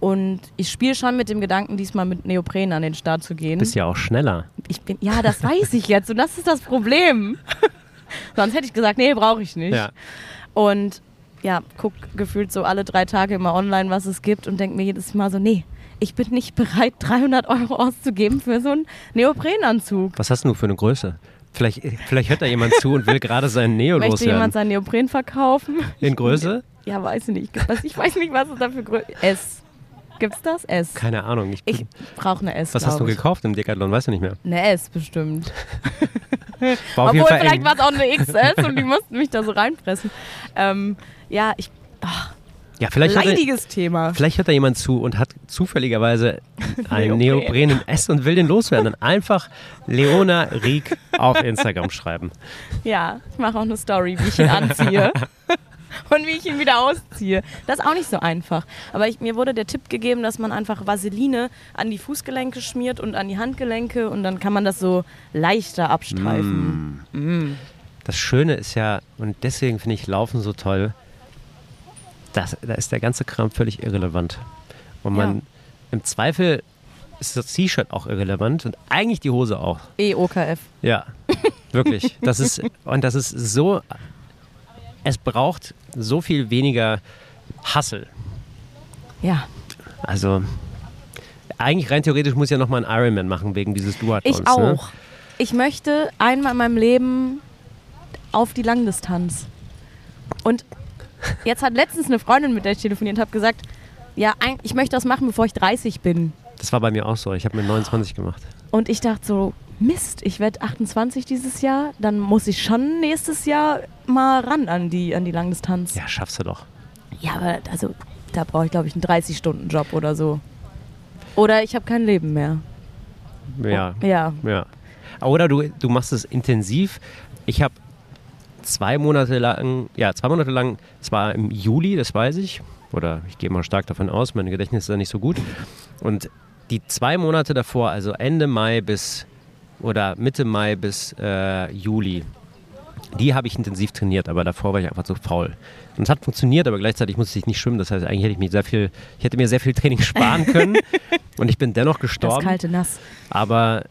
Und ich spiele schon mit dem Gedanken, diesmal mit Neopren an den Start zu gehen. Bist ja auch schneller. Ich bin, ja, das weiß ich jetzt und das ist das Problem. Sonst hätte ich gesagt, nee, brauche ich nicht. Ja. Und ja, guck gefühlt so alle drei Tage immer online, was es gibt und denke mir jedes Mal so, nee, ich bin nicht bereit, 300 Euro auszugeben für so einen Neoprenanzug. Was hast du für eine Größe? Vielleicht, vielleicht hört da jemand zu und will gerade seinen Neo Möchte jemand loswerden. seinen Neopren verkaufen? In Größe? Ja, weiß ich nicht. Ich weiß nicht, was es da für Größe S. Gibt's das? S. Keine Ahnung. Ich, Ich brauche eine S. was hast du ich. gekauft im Decathlon? Weißt du nicht mehr. Eine S bestimmt. Obwohl, vielleicht war es auch eine XS und die mussten mich da so reinpressen. Ähm, ja, ich. Ach, Ja, vielleicht leidiges Thema. vielleicht hört da jemand zu und hat zufälligerweise einen Neopren. In S und will den loswerden. Dann einfach Leona Rieck auf Instagram schreiben. Ja, ich mache auch eine Story, wie ich ihn anziehe. Und wie ich ihn wieder ausziehe. Das ist auch nicht so einfach. Aber ich, mir wurde der Tipp gegeben, dass man einfach Vaseline an die Fußgelenke schmiert und an die Handgelenke und dann kann man das so leichter abstreifen. Mm. Das Schöne ist ja, und deswegen finde ich Laufen so toll, das, da ist der ganze Kram völlig irrelevant. Und man Ja. im Zweifel ist das T-Shirt auch irrelevant und eigentlich die Hose auch. EOKF. Ja, wirklich. Das ist, und das ist so, es braucht so viel weniger Hassel. Ja. Also, eigentlich rein theoretisch muss ich ja nochmal einen Ironman machen wegen dieses Duathlons. Ich auch. Ne? Ich möchte einmal in meinem Leben auf die Langdistanz. Und jetzt hat letztens eine Freundin, mit der ich telefoniert habe, gesagt, ja, ich möchte das machen, bevor ich 30 bin. Das war bei mir auch so. Ich habe mir 29 gemacht. Und ich dachte so, Mist, ich werde 28 dieses Jahr, dann muss ich schon nächstes Jahr mal ran an die, an die Langdistanz. Ja, schaffst du doch. Ja, aber also, da brauche ich, glaube ich, einen 30-Stunden-Job oder so. Oder ich habe kein Leben mehr. Ja, Ja. ja. Oder du, du machst es intensiv. Ich habe zwei Monate lang, ja, zwei Monate lang, zwar im Juli, das weiß ich, oder ich gehe mal stark davon aus, mein Gedächtnis ist ja nicht so gut. Und die zwei Monate davor, also Ende Mai bis oder Mitte Mai bis äh, Juli, die habe ich intensiv trainiert, aber davor war ich einfach so faul. Und es hat funktioniert, aber gleichzeitig musste ich nicht schwimmen. Das heißt, eigentlich hätte ich mir sehr viel, ich hätte mir sehr viel Training sparen können. und ich bin dennoch gestorben. Das kalte Nass. Aber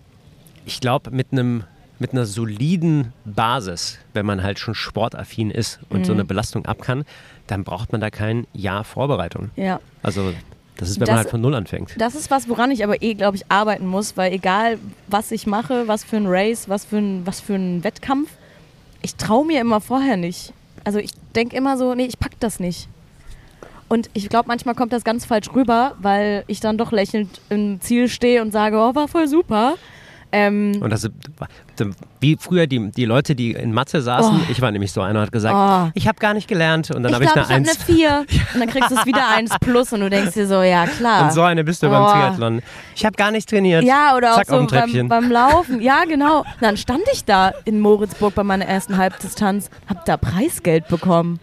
ich glaube, mit einem mit einer soliden Basis, wenn man halt schon sportaffin ist und mhm. so eine Belastung ab kann, dann braucht man da kein Jahr Vorbereitung. Ja. Also das ist, wenn das, man halt von Null anfängt. Das ist was, woran ich aber eh, glaube ich, arbeiten muss, weil egal, was ich mache, was für ein Race, was für ein, was für ein Wettkampf, ich traue mir immer vorher nicht. Also ich denke immer so, nee, ich pack das nicht. Und ich glaube, manchmal kommt das ganz falsch rüber, weil ich dann doch lächelnd im Ziel stehe und sage, oh, war voll super. Ähm, und das wie früher die, die Leute, die in Mathe saßen, oh. ich war nämlich so einer, hat gesagt, oh. ich habe gar nicht gelernt und dann habe ich eine ich eine 4 und dann kriegst du es wieder 1 plus und du denkst dir so, ja klar. Und so eine bist du oh. beim Triathlon. Ich habe gar nicht trainiert. Ja, oder Zack, auch so beim, beim, Laufen. Ja, genau. Und dann stand ich da in Moritzburg bei meiner ersten Halbdistanz, habe da Preisgeld bekommen.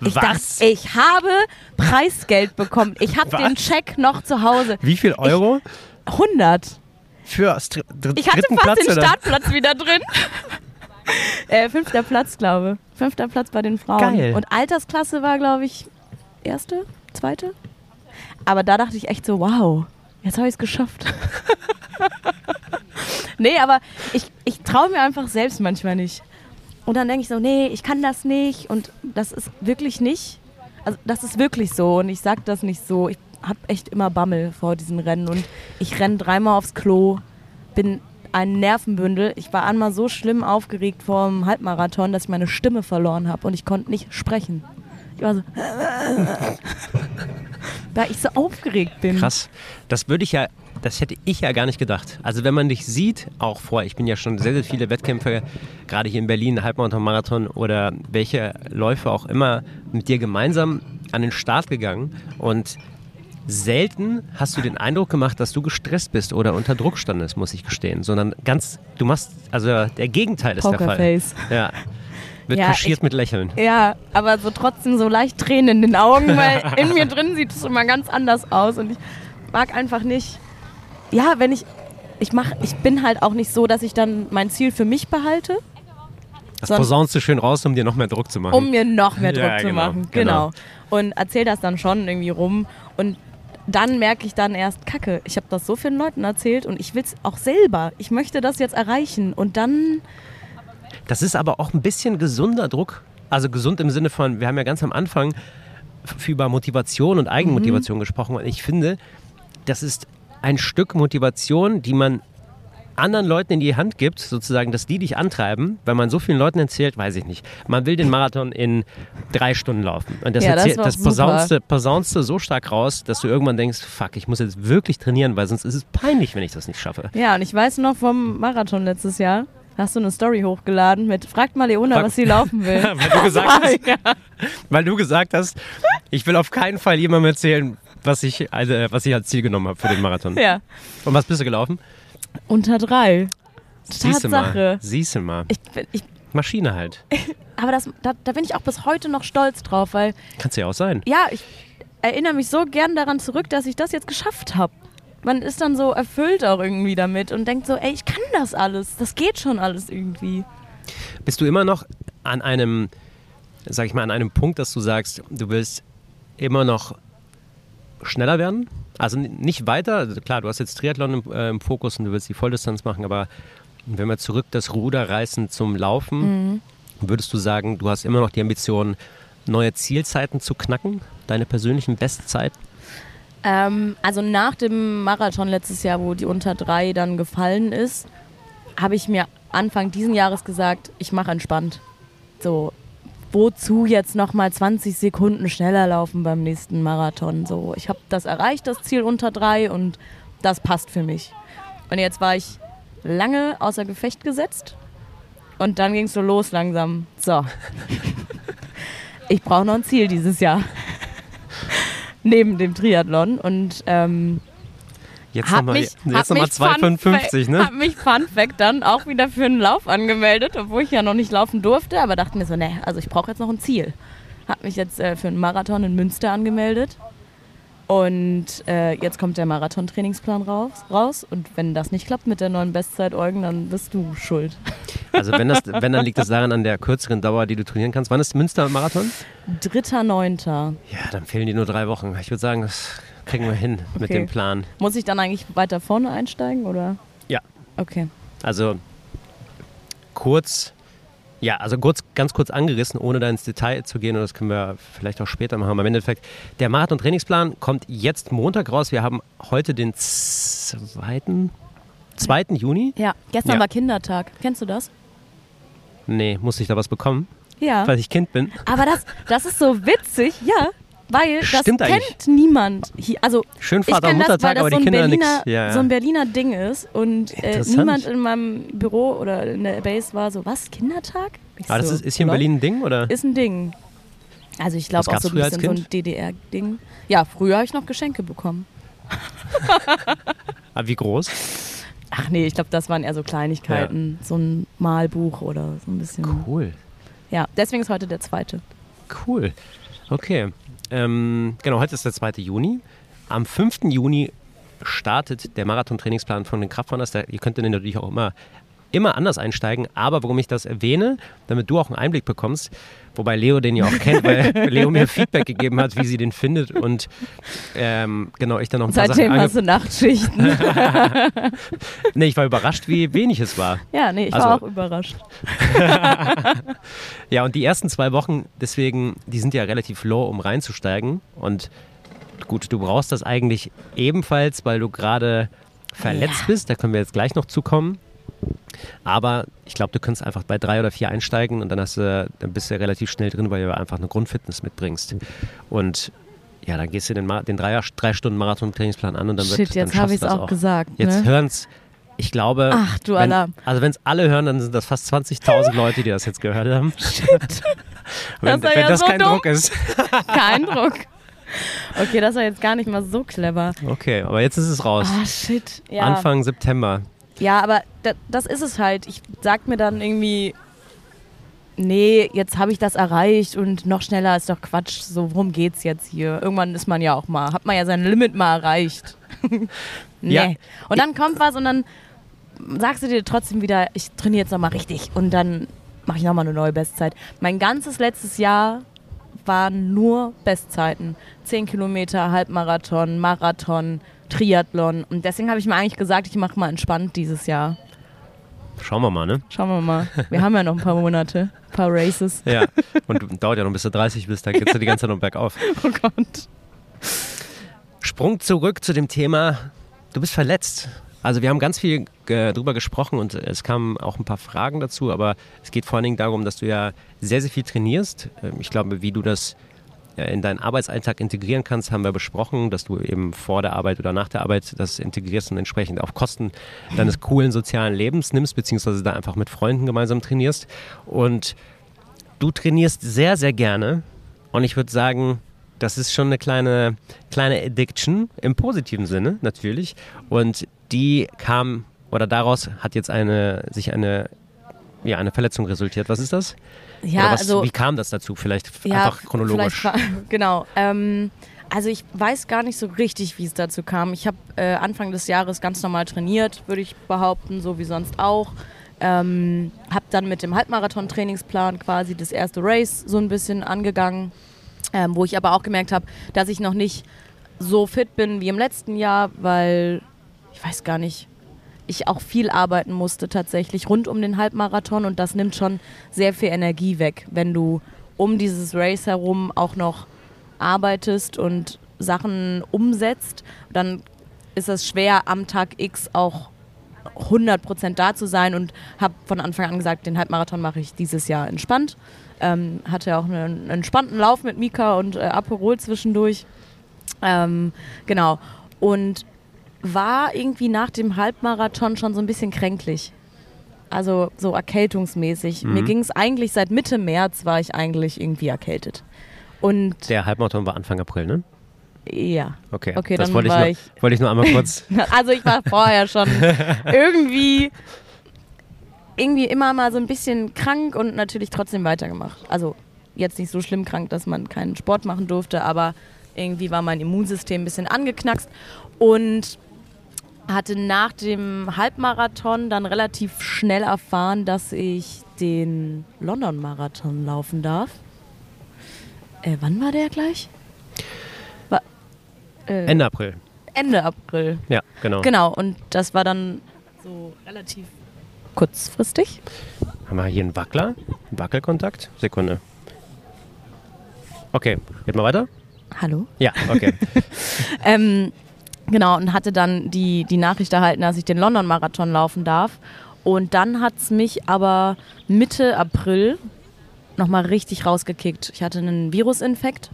Ich Was? dachte, ich habe Preisgeld bekommen. Ich habe den Check noch zu Hause. Wie viel Euro? Ich, 100 für dr Ich hatte fast Platz, den oder? Startplatz wieder drin. äh, fünfter Platz, glaube ich. Fünfter Platz bei den Frauen. Geil. Und Altersklasse war, glaube ich, erste, zweite. Aber da dachte ich echt so, wow, jetzt habe ich es geschafft. nee, aber ich, ich traue mir einfach selbst manchmal nicht. Und dann denke ich so, nee, ich kann das nicht. Und das ist wirklich nicht. Also das ist wirklich so. Und ich sage das nicht so. Ich habe echt immer Bammel vor diesen Rennen und ich renne dreimal aufs Klo, bin ein Nervenbündel. Ich war einmal so schlimm aufgeregt vor dem Halbmarathon, dass ich meine Stimme verloren habe und ich konnte nicht sprechen. Ich war so, da ich so aufgeregt bin. Krass. Das würde ich ja, das hätte ich ja gar nicht gedacht. Also wenn man dich sieht, auch vor, ich bin ja schon sehr, sehr viele Wettkämpfe, gerade hier in Berlin, Halbmarathon, Marathon oder welche Läufe auch immer, mit dir gemeinsam an den Start gegangen und selten hast du den Eindruck gemacht, dass du gestresst bist oder unter Druck standest, muss ich gestehen, sondern ganz, du machst, also der Gegenteil ist Pokerface. der Fall. Ja. Wird ja, kaschiert ich, mit Lächeln. Ja, aber so trotzdem so leicht Tränen in den Augen, weil in mir drin sieht es immer ganz anders aus und ich mag einfach nicht. Ja, wenn ich, ich mach, ich bin halt auch nicht so, dass ich dann mein Ziel für mich behalte. Das posaunst du schön raus, um dir noch mehr Druck zu machen. Um mir noch mehr Druck ja, zu genau, machen, genau. genau. Und erzähl das dann schon irgendwie rum und dann merke ich dann erst, Kacke, ich habe das so vielen Leuten erzählt und ich will es auch selber. Ich möchte das jetzt erreichen und dann. Das ist aber auch ein bisschen gesunder Druck. Also gesund im Sinne von, wir haben ja ganz am Anfang über Motivation und Eigenmotivation mhm. gesprochen und ich finde, das ist ein Stück Motivation, die man anderen Leuten in die Hand gibt, sozusagen, dass die dich antreiben, weil man so vielen Leuten erzählt, weiß ich nicht. Man will den Marathon in drei Stunden laufen. Und das, ja, das, das posaunste, posaunste so stark raus, dass du irgendwann denkst, fuck, ich muss jetzt wirklich trainieren, weil sonst ist es peinlich, wenn ich das nicht schaffe. Ja, und ich weiß noch vom Marathon letztes Jahr, hast du eine Story hochgeladen mit Fragt mal Leona, Frag was sie laufen will. weil, du gesagt hast, ja. weil du gesagt hast, ich will auf keinen Fall jemandem erzählen, was ich, also, was ich als Ziel genommen habe für den Marathon. Ja. Und was bist du gelaufen? Unter drei. Mal. Siehst du mal. Ich, ich, Maschine halt. Aber das, da, da, bin ich auch bis heute noch stolz drauf, weil. Kannst du ja auch sein. Ja, ich erinnere mich so gern daran zurück, dass ich das jetzt geschafft habe. Man ist dann so erfüllt auch irgendwie damit und denkt so, ey, ich kann das alles. Das geht schon alles irgendwie. Bist du immer noch an einem, sag ich mal, an einem Punkt, dass du sagst, du willst immer noch schneller werden? Also nicht weiter, also klar, du hast jetzt Triathlon im, äh, im, Fokus und du willst die Volldistanz machen, aber wenn wir zurück das Ruder reißen zum Laufen, mhm. würdest du sagen, du hast immer noch die Ambition, neue Zielzeiten zu knacken, deine persönlichen Bestzeiten? Ähm, also nach dem Marathon letztes Jahr, wo die unter drei dann gefallen ist, habe ich mir Anfang diesen Jahres gesagt, ich mache entspannt. So, wozu jetzt nochmal 20 Sekunden schneller laufen beim nächsten Marathon? So, ich habe das erreicht, das Ziel unter drei und das passt für mich. Und jetzt war ich lange außer Gefecht gesetzt und dann ging es so los langsam. So, ich brauche noch ein Ziel dieses Jahr. Neben dem Triathlon und ähm, Jetzt nochmal jetzt noch mal mich Fun 2,55, ne? Hab mich Fun Fact dann auch wieder für einen Lauf angemeldet, obwohl ich ja noch nicht laufen durfte, aber dachte mir so, ne, also ich brauche jetzt noch ein Ziel. Hab mich jetzt äh, für einen Marathon in Münster angemeldet. Und äh, jetzt kommt der Marathon-Trainingsplan raus, raus. Und wenn das nicht klappt mit der neuen Bestzeit, Eugen, dann bist du schuld. Also wenn, das, wenn, dann liegt es daran an der kürzeren Dauer, die du trainieren kannst. Wann ist Münster-Marathon? Dritter, neunter. Ja, dann fehlen dir nur drei Wochen. Ich würde sagen, das kriegen wir hin mit Okay. dem Plan. Muss ich dann eigentlich weiter vorne einsteigen, oder? Ja. Okay. Also kurz, ja, also kurz, ganz kurz angerissen, ohne da ins Detail zu gehen, und das können wir vielleicht auch später machen. Aber im Endeffekt, der Marathon-Trainingsplan kommt jetzt Montag raus. Wir haben heute den 2. 2. Juni. Ja, gestern Ja. war Kindertag. Kennst du das? Nee, muss ich da was bekommen, Ja. weil ich Kind bin. Aber das, das ist so witzig, ja. Weil das Stimmt kennt eigentlich. niemand. Hier. Also Schön Vater- und das, Muttertag, das aber so die ein, Kinder Berliner, nix. Ja, ja. so ein Berliner Ding ist. Und äh, niemand in meinem Büro oder in der Base war so, was, Kindertag? Ich Aber das so, ist, ist hier in. Berlin ein Ding, oder? Ist ein Ding. Also ich glaube auch so ein bisschen so ein? DDR-Ding. Ja, früher habe ich noch Geschenke bekommen. Ah, wie groß? Ach nee, ich glaube, das waren eher so Kleinigkeiten. So ein Malbuch oder so ein bisschen. Cool. Ja, deswegen ist heute der zweite. Cool. Okay. Ähm, genau, heute ist der 2. Juni. Am 5. Juni startet der Marathon-Trainingsplan von den Kraftrunners. Da, ihr könnt den natürlich auch immer, immer anders einsteigen. Aber warum ich das erwähne, damit du auch einen Einblick bekommst, wobei Leo den ja auch kennt, weil Leo mir Feedback gegeben hat, wie sie den findet. Und ähm, genau, ich dann noch ein paar Seitdem Sachen hast du Nachtschichten. Nee, ich war überrascht, wie wenig es war. ja, nee, ich Also- war auch überrascht. Ja, und die ersten zwei Wochen, deswegen, die sind ja relativ low, um reinzusteigen. Und gut, du brauchst das eigentlich ebenfalls, weil du gerade verletzt Ja. bist. Da können wir jetzt gleich noch zukommen. Aber ich glaube, du kannst einfach bei drei oder vier einsteigen und dann, hast du, dann bist du relativ schnell drin, weil du einfach eine Grundfitness mitbringst. Und ja, dann gehst du den, den drei, drei Stunden Marathon-Trainingsplan an und dann wird Shit, jetzt habe ich es auch gesagt. Jetzt ne? hören es, ich glaube, Ach, du wenn, Alarm. also wenn es alle hören, dann sind das fast 20.000 Leute, die das jetzt gehört haben. wenn Das wenn ja das so kein dumm. Druck ist. Kein Druck. Okay, das war jetzt gar nicht mal so clever. Okay, aber jetzt ist es raus. Ah, shit. Ja, Anfang September. Ja aber da, das ist es halt. Ich sag mir dann irgendwie, nee, jetzt habe ich das erreicht und noch schneller ist doch Quatsch. So, worum geht's jetzt hier? Irgendwann ist man ja auch mal, hat man ja sein Limit mal erreicht. nee. Ja. Und dann kommt was und dann sagst du dir trotzdem wieder, ich trainiere jetzt nochmal richtig und dann mache ich nochmal eine neue Bestzeit. Mein ganzes letztes Jahr waren nur Bestzeiten. 10 Kilometer, Halbmarathon, Marathon, Triathlon. Und deswegen habe ich mir eigentlich gesagt, ich mache mal entspannt dieses Jahr. Schauen wir mal, ne? Schauen wir mal. Wir haben ja noch ein paar Monate, ein paar Races. Ja. Und dauert ja noch bis du 30 bist, dann geht's ja die ganze Zeit noch bergauf. Oh Gott. Sprung zurück zu dem Thema, du bist verletzt. Also wir haben ganz viel äh, drüber gesprochen und es kamen auch ein paar Fragen dazu, aber es geht vor allen Dingen darum, dass du ja sehr, sehr viel trainierst. Ähm, Ich glaube, wie du das in deinen Arbeitsalltag integrieren kannst, haben wir besprochen, dass du eben vor der Arbeit oder nach der Arbeit das integrierst und entsprechend auf Kosten deines coolen sozialen Lebens nimmst, beziehungsweise da einfach mit Freunden gemeinsam trainierst. Und du trainierst sehr, sehr gerne und ich würde sagen, das ist schon eine kleine, kleine Addiction im positiven Sinne natürlich. Und die kam, oder daraus hat jetzt eine, sich eine, ja, eine Verletzung resultiert. Was ist das? Ja, was, also wie kam das dazu? Vielleicht ja, einfach chronologisch. vielleicht genau. Ähm, also ich weiß gar nicht so richtig, wie es dazu kam. Ich habe äh, Anfang des Jahres ganz normal trainiert, würde ich behaupten, so wie sonst auch. Ähm, habe dann mit dem Halbmarathon-Trainingsplan quasi das erste Race so ein bisschen angegangen, ähm, wo ich aber auch gemerkt habe, dass ich noch nicht so fit bin wie im letzten Jahr, weil ich weiß gar nicht, ich auch viel arbeiten musste tatsächlich rund um den Halbmarathon und das nimmt schon sehr viel Energie weg, wenn du um dieses Race herum auch noch arbeitest und Sachen umsetzt, dann ist es schwer am Tag X auch 100% da zu sein und habe von Anfang an gesagt, den Halbmarathon mache ich dieses Jahr entspannt. Ähm, hatte auch einen, entspannten Lauf mit Mika und äh, Aperol zwischendurch. Ähm, genau. Und war irgendwie nach dem Halbmarathon schon so ein bisschen kränklich. Also so erkältungsmäßig. Mir ging es eigentlich seit Mitte März war ich eigentlich irgendwie erkältet. Und Der Halbmarathon war Anfang April, ne? Ja. Okay, Okay, das dann wollte ich, war nur, ich- wollte ich nur einmal kurz. Also ich war vorher schon irgendwie irgendwie immer mal so ein bisschen krank und natürlich trotzdem weitergemacht. Also jetzt nicht so schlimm krank, dass man keinen Sport machen durfte, aber irgendwie war mein Immunsystem ein bisschen angeknackst und hatte nach dem Halbmarathon dann relativ schnell erfahren, dass ich den London-Marathon laufen darf. Äh, wann war der gleich? War, äh, Ende April. Ende April. Ja, genau. Genau, und das war dann so relativ kurzfristig. Haben wir hier einen Wackler? Einen Wackelkontakt? Sekunde. Okay, geht mal weiter? Hallo? Ja, okay. Ähm, genau, und hatte dann die, die Nachricht erhalten, dass ich den London-Marathon laufen darf. Und dann hat es mich aber Mitte April nochmal richtig rausgekickt. Ich hatte einen Virusinfekt,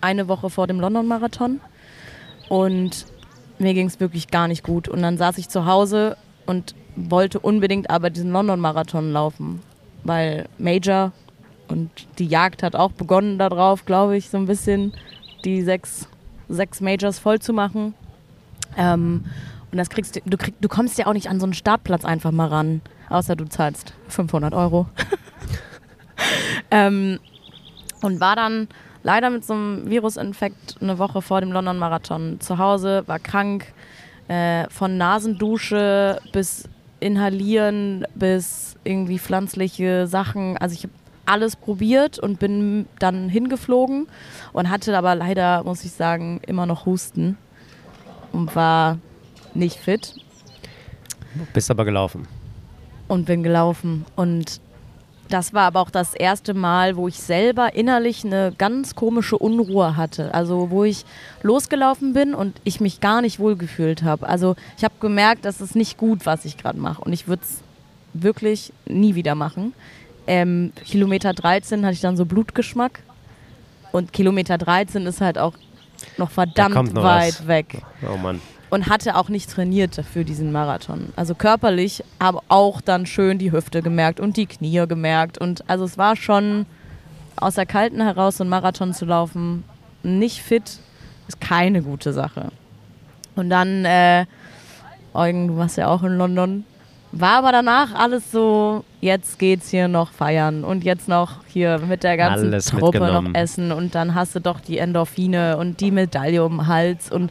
eine Woche vor dem London-Marathon. Und mir ging es wirklich gar nicht gut. Und dann saß ich zu Hause und wollte unbedingt aber diesen London-Marathon laufen. Weil Major und die Jagd hat auch begonnen darauf, glaube ich, so ein bisschen die sechs, sechs Majors voll zu machen. Ähm, und das kriegst du, du, krieg, du kommst ja auch nicht an so einen Startplatz einfach mal ran, außer du zahlst 500 Euro. ähm, und war dann leider mit so einem Virusinfekt eine Woche vor dem London-Marathon zu Hause, war krank, äh, von Nasendusche bis Inhalieren bis irgendwie pflanzliche Sachen. Also ich habe alles probiert und bin dann hingeflogen und hatte aber leider, muss ich sagen, immer noch Husten und war nicht fit Bist aber gelaufen. und bin gelaufen. Und das war aber auch das erste Mal, wo ich selber innerlich eine ganz komische Unruhe hatte. Also wo ich losgelaufen bin und ich mich gar nicht wohl gefühlt habe. Also ich habe gemerkt, das ist nicht gut, was ich gerade mache. Und ich würde es wirklich nie wieder machen. Ähm, Kilometer 13 hatte ich dann so Blutgeschmack. Und Kilometer 13 ist halt auch noch verdammt noch weit was. weg Oh Mann. und hatte auch nicht trainiert für diesen Marathon. Also körperlich, aber auch dann schön die Hüfte gemerkt und die Knie gemerkt. Und also es war schon aus der Kalten heraus so einen Marathon zu laufen, nicht fit, ist keine gute Sache. Und dann, äh, Eugen, du warst ja auch in London, war aber danach alles so, jetzt geht's hier noch feiern und jetzt noch hier mit der ganzen Alles Truppe noch essen und dann hast du doch die Endorphine und die Medaille um den Hals und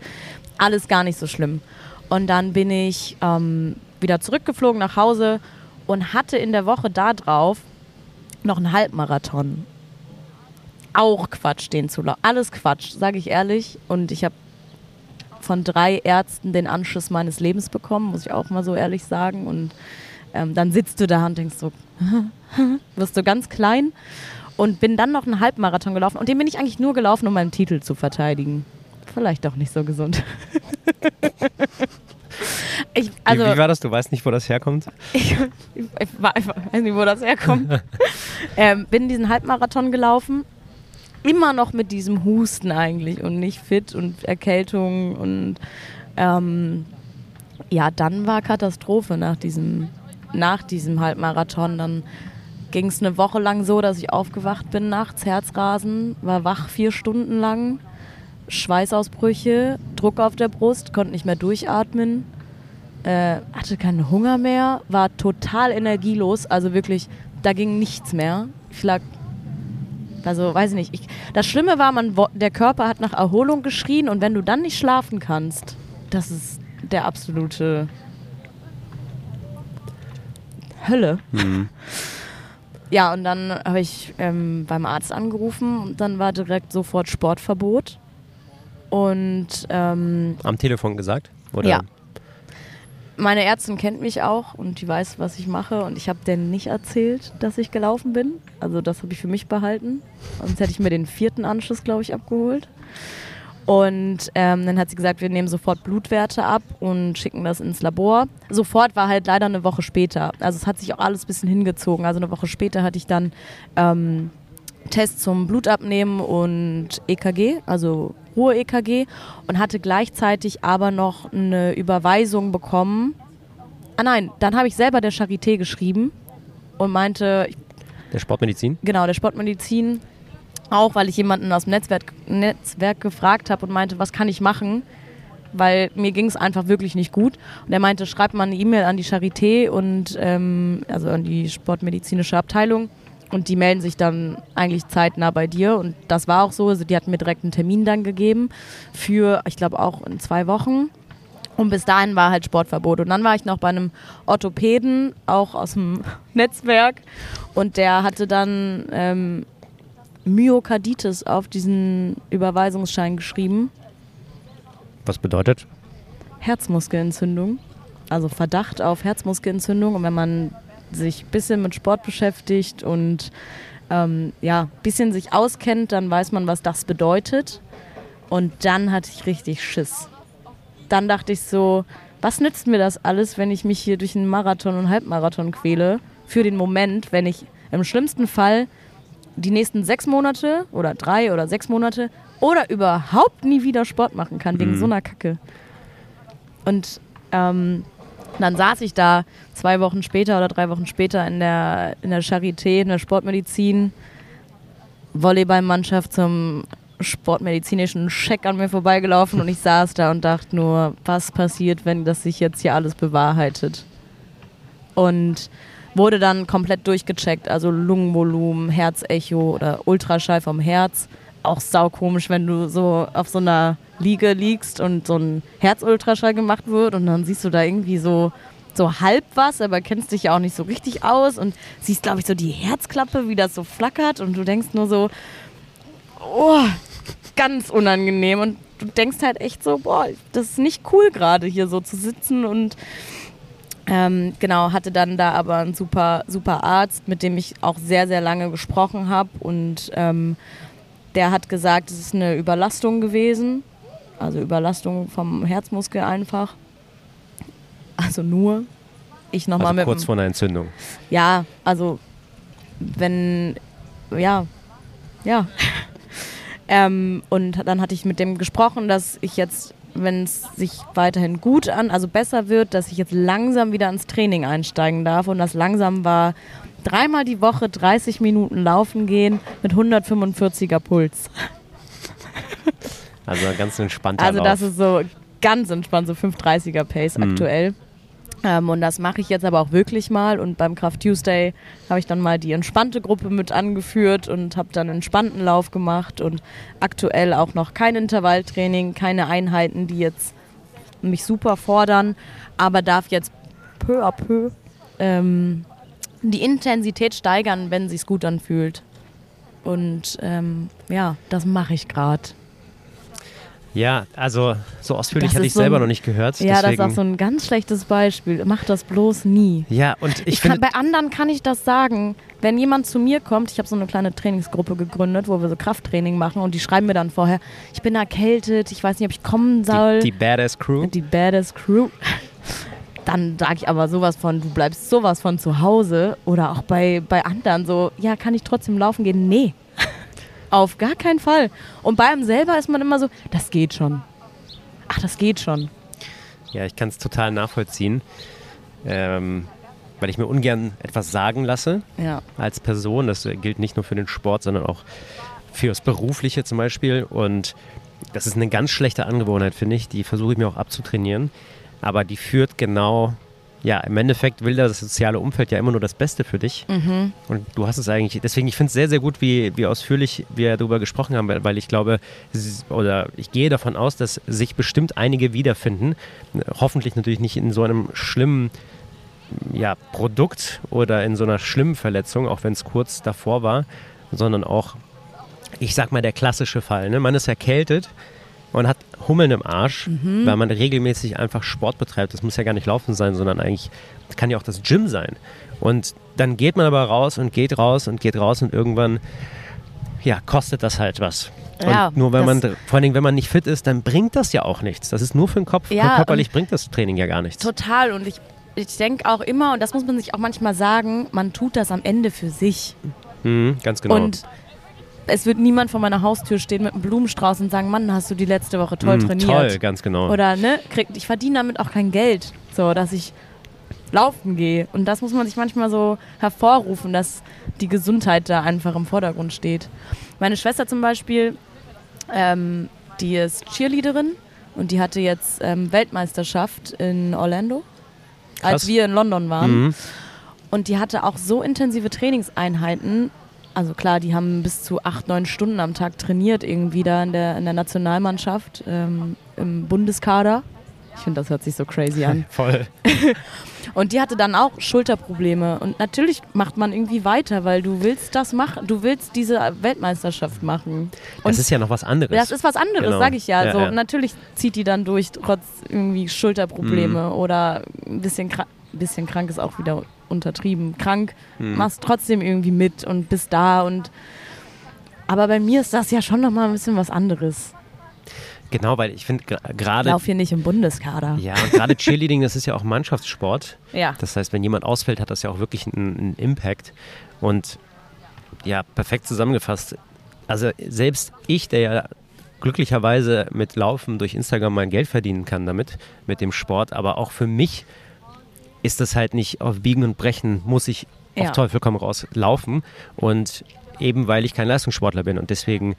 alles gar nicht so schlimm. Und dann bin ich ähm, wieder zurückgeflogen nach Hause und hatte in der Woche da drauf noch einen Halbmarathon. Auch Quatsch, den zu laufen. Alles Quatsch, sage ich ehrlich. Und ich habe von drei Ärzten den Anschiss meines Lebens bekommen, muss ich auch mal so ehrlich sagen. Und ähm, dann sitzt du da und denkst so, wirst du ganz klein. Und bin dann noch einen Halbmarathon gelaufen. Und den bin ich eigentlich nur gelaufen, um meinen Titel zu verteidigen. Vielleicht doch nicht so gesund. ich, also, wie, wie war das? Du weißt nicht, wo das herkommt? ich, ich war einfach, weiß nicht, wo das herkommt. ähm, bin diesen Halbmarathon gelaufen. Immer noch mit diesem Husten eigentlich und nicht fit und Erkältung und ähm, ja, dann war Katastrophe nach diesem, nach diesem Halbmarathon. Dann ging es eine Woche lang so, dass ich aufgewacht bin nachts, Herzrasen, war wach vier Stunden lang, Schweißausbrüche, Druck auf der Brust, konnte nicht mehr durchatmen äh, hatte keinen Hunger mehr, war total energielos, also wirklich, da ging nichts mehr. Ich lag, also weiß ich nicht. Ich, das Schlimme war, man, der Körper hat nach Erholung geschrien und wenn du dann nicht schlafen kannst, das ist der absolute Hölle. Ja, und dann habe ich ähm, beim Arzt angerufen und dann war direkt sofort Sportverbot. Und ähm, Am Telefon gesagt? Oder? Ja. meine Ärztin kennt mich auch und die weiß, was ich mache. Und ich habe denen nicht erzählt, dass ich gelaufen bin. Also das habe ich für mich behalten. Sonst hätte ich mir den vierten Anschluss, glaube ich, abgeholt. Und ähm, dann hat sie gesagt, wir nehmen sofort Blutwerte ab und schicken das ins Labor. Sofort war halt leider eine Woche später. Also es hat sich auch alles ein bisschen hingezogen. Also eine Woche später hatte ich dann ähm, Test zum Blutabnehmen und EKG, also Ruhe-EKG und hatte gleichzeitig aber noch eine Überweisung bekommen. Ah nein, dann habe ich selber der Charité geschrieben und meinte, Der Sportmedizin? genau, der Sportmedizin Auch weil ich jemanden aus dem Netzwerk, Netzwerk gefragt habe und meinte, was kann ich machen? Weil mir ging es einfach wirklich nicht gut. Und er meinte, schreib mal eine E-Mail an die Charité und ähm, also an die sportmedizinische Abteilung und die melden sich dann eigentlich zeitnah bei dir. Und das war auch so. Also die hatten mir direkt einen Termin dann gegeben für, ich glaube, auch in zwei Wochen. Und bis dahin war halt Sportverbot. Und dann war ich noch bei einem Orthopäden, auch aus dem Netzwerk. Und der hatte dann ähm, Myokarditis auf diesen Überweisungsschein geschrieben. Was bedeutet? Herzmuskelentzündung. Also Verdacht auf Herzmuskelentzündung. Und wenn man sich ein bisschen mit Sport beschäftigt und ähm, ja, ein bisschen sich auskennt, dann weiß man, was das bedeutet. Und dann hatte ich richtig Schiss. Dann dachte ich so, was nützt mir das alles, wenn ich mich hier durch einen Marathon und Halbmarathon quäle? Für den Moment, wenn ich im schlimmsten Fall die nächsten sechs Monate oder drei oder sechs Monate oder überhaupt nie wieder Sport machen kann, wegen mhm. so einer Kacke. Und ähm, dann saß ich da zwei Wochen später oder drei Wochen später in der, in der Charité, in der Sportmedizin, Volleyballmannschaft zum sportmedizinischen Check an mir vorbeigelaufen und ich saß da und dachte nur, was passiert, wenn das sich jetzt hier alles bewahrheitet? Und wurde dann komplett durchgecheckt, also Lungenvolumen, Herzecho oder Ultraschall vom Herz. Auch saukomisch, wenn du so auf so einer Liege liegst und so ein Herzultraschall gemacht wird und dann siehst du da irgendwie so so halb was, aber kennst dich ja auch nicht so richtig aus und siehst, glaube ich, so die Herzklappe, wie das so flackert und du denkst nur so, oh, ganz unangenehm und du denkst halt echt so, boah, das ist nicht cool gerade hier so zu sitzen und ähm, genau, hatte dann da aber einen super, super Arzt, mit dem ich auch sehr, sehr lange gesprochen habe und ähm, der hat gesagt, es ist eine Überlastung gewesen also Überlastung vom Herzmuskel einfach. Also nur. Ich nochmal also mit. Kurz vor einer Entzündung. Ja, also wenn. Ja. Ja. ähm, und dann hatte ich mit dem gesprochen, dass ich jetzt, wenn es sich weiterhin gut an, also besser wird, dass ich jetzt langsam wieder ins Training einsteigen darf. Und das langsam war dreimal die Woche 30 Minuten laufen gehen mit 145er Puls. Also ganz entspannter Also das ist so ganz entspannt, so 530er Pace mhm. aktuell. Ähm, und das mache ich jetzt aber auch wirklich mal. Und beim Kraft Tuesday habe ich dann mal die entspannte Gruppe mit angeführt und habe dann einen entspannten Lauf gemacht und aktuell auch noch kein Intervalltraining, keine Einheiten, die jetzt mich super fordern, aber darf jetzt peu à peu ähm, die Intensität steigern, wenn sie es gut anfühlt. Und ähm, ja, das mache ich gerade. Ja, also so ausführlich hatte ich so selber ein, noch nicht gehört. Ja, deswegen. das ist auch so ein ganz schlechtes Beispiel. Mach das bloß nie. Ja, und ich, ich kann, Bei anderen kann ich das sagen. Wenn jemand zu mir kommt, ich habe so eine kleine Trainingsgruppe gegründet, wo wir so Krafttraining machen und die schreiben mir dann vorher, ich bin erkältet, ich weiß nicht, ob ich kommen soll. Die, die Badass Crew? Die Badass Crew. Dann sage ich aber sowas von, du bleibst sowas von zu Hause oder auch bei, bei anderen so, ja, kann ich trotzdem laufen gehen? Nee. Auf gar keinen Fall. Und bei einem selber ist man immer so, das geht schon. Ach, das geht schon. Ja, ich kann es total nachvollziehen. Ähm, weil ich mir ungern etwas sagen lasse ja. als Person. Das gilt nicht nur für den Sport, sondern auch für das Berufliche zum Beispiel. Und das ist eine ganz schlechte Angewohnheit, finde ich. Die versuche ich mir auch abzutrainieren. Aber die führt genau ja, im Endeffekt will das soziale Umfeld ja immer nur das Beste für dich. Mhm. Und du hast es eigentlich, deswegen, ich finde es sehr, sehr gut, wie, wie ausführlich wir darüber gesprochen haben, weil ich glaube, oder ich gehe davon aus, dass sich bestimmt einige wiederfinden. Hoffentlich natürlich nicht in so einem schlimmen ja, Produkt oder in so einer schlimmen Verletzung, auch wenn es kurz davor war, sondern auch, ich sag mal, der klassische Fall. Ne? Man ist erkältet man hat Hummeln im Arsch, mhm. weil man regelmäßig einfach Sport betreibt. Das muss ja gar nicht laufen sein, sondern eigentlich kann ja auch das Gym sein. Und dann geht man aber raus und geht raus und geht raus und irgendwann, ja, kostet das halt was. Ja, und nur wenn man, vor allen Dingen, wenn man nicht fit ist, dann bringt das ja auch nichts. Das ist nur für den Kopf. Ja, körperlich bringt das Training ja gar nichts. Total. Und ich, ich denke auch immer, und das muss man sich auch manchmal sagen, man tut das am Ende für sich. Mhm, ganz genau. Und es wird niemand vor meiner Haustür stehen mit einem Blumenstrauß und sagen, Mann, hast du die letzte Woche toll mm, trainiert. Toll, ganz genau. Oder, ne, krieg, ich verdiene damit auch kein Geld. So, dass ich laufen gehe. Und das muss man sich manchmal so hervorrufen, dass die Gesundheit da einfach im Vordergrund steht. Meine Schwester zum Beispiel, ähm, die ist Cheerleaderin und die hatte jetzt ähm, Weltmeisterschaft in Orlando, Krass. als wir in London waren. Mhm. Und die hatte auch so intensive Trainingseinheiten. Also klar, die haben bis zu acht, neun Stunden am Tag trainiert, irgendwie da in der, in der Nationalmannschaft, ähm, im Bundeskader. Ich finde, das hört sich so crazy an. Voll. Und die hatte dann auch Schulterprobleme. Und natürlich macht man irgendwie weiter, weil du willst das machen. Du willst diese Weltmeisterschaft machen. Und Das ist ja noch was anderes. das ist was anderes, Genau. sag ich ja. Ja, so, ja. Natürlich zieht die dann durch, trotz irgendwie Schulterprobleme Mhm. oder ein bisschen, krank, bisschen krank ist auch wieder untertrieben. Krank, Mhm. machst trotzdem irgendwie mit und bist da und aber bei mir ist das ja schon nochmal ein bisschen was anderes. Genau, weil ich finde gerade. lauf hier nicht im Bundeskader. Ja, und gerade Cheerleading, das ist ja auch Mannschaftssport. Ja. Das heißt, wenn jemand ausfällt, hat das ja auch wirklich einen, einen Impact. Und ja, perfekt zusammengefasst. Also selbst ich, der ja glücklicherweise mit Laufen durch Instagram mein Geld verdienen kann damit, mit dem Sport, aber auch für mich ist das halt nicht auf Biegen und Brechen, muss ich Ja. auf Teufel komm raus laufen. Und eben weil ich kein Leistungssportler bin und deswegen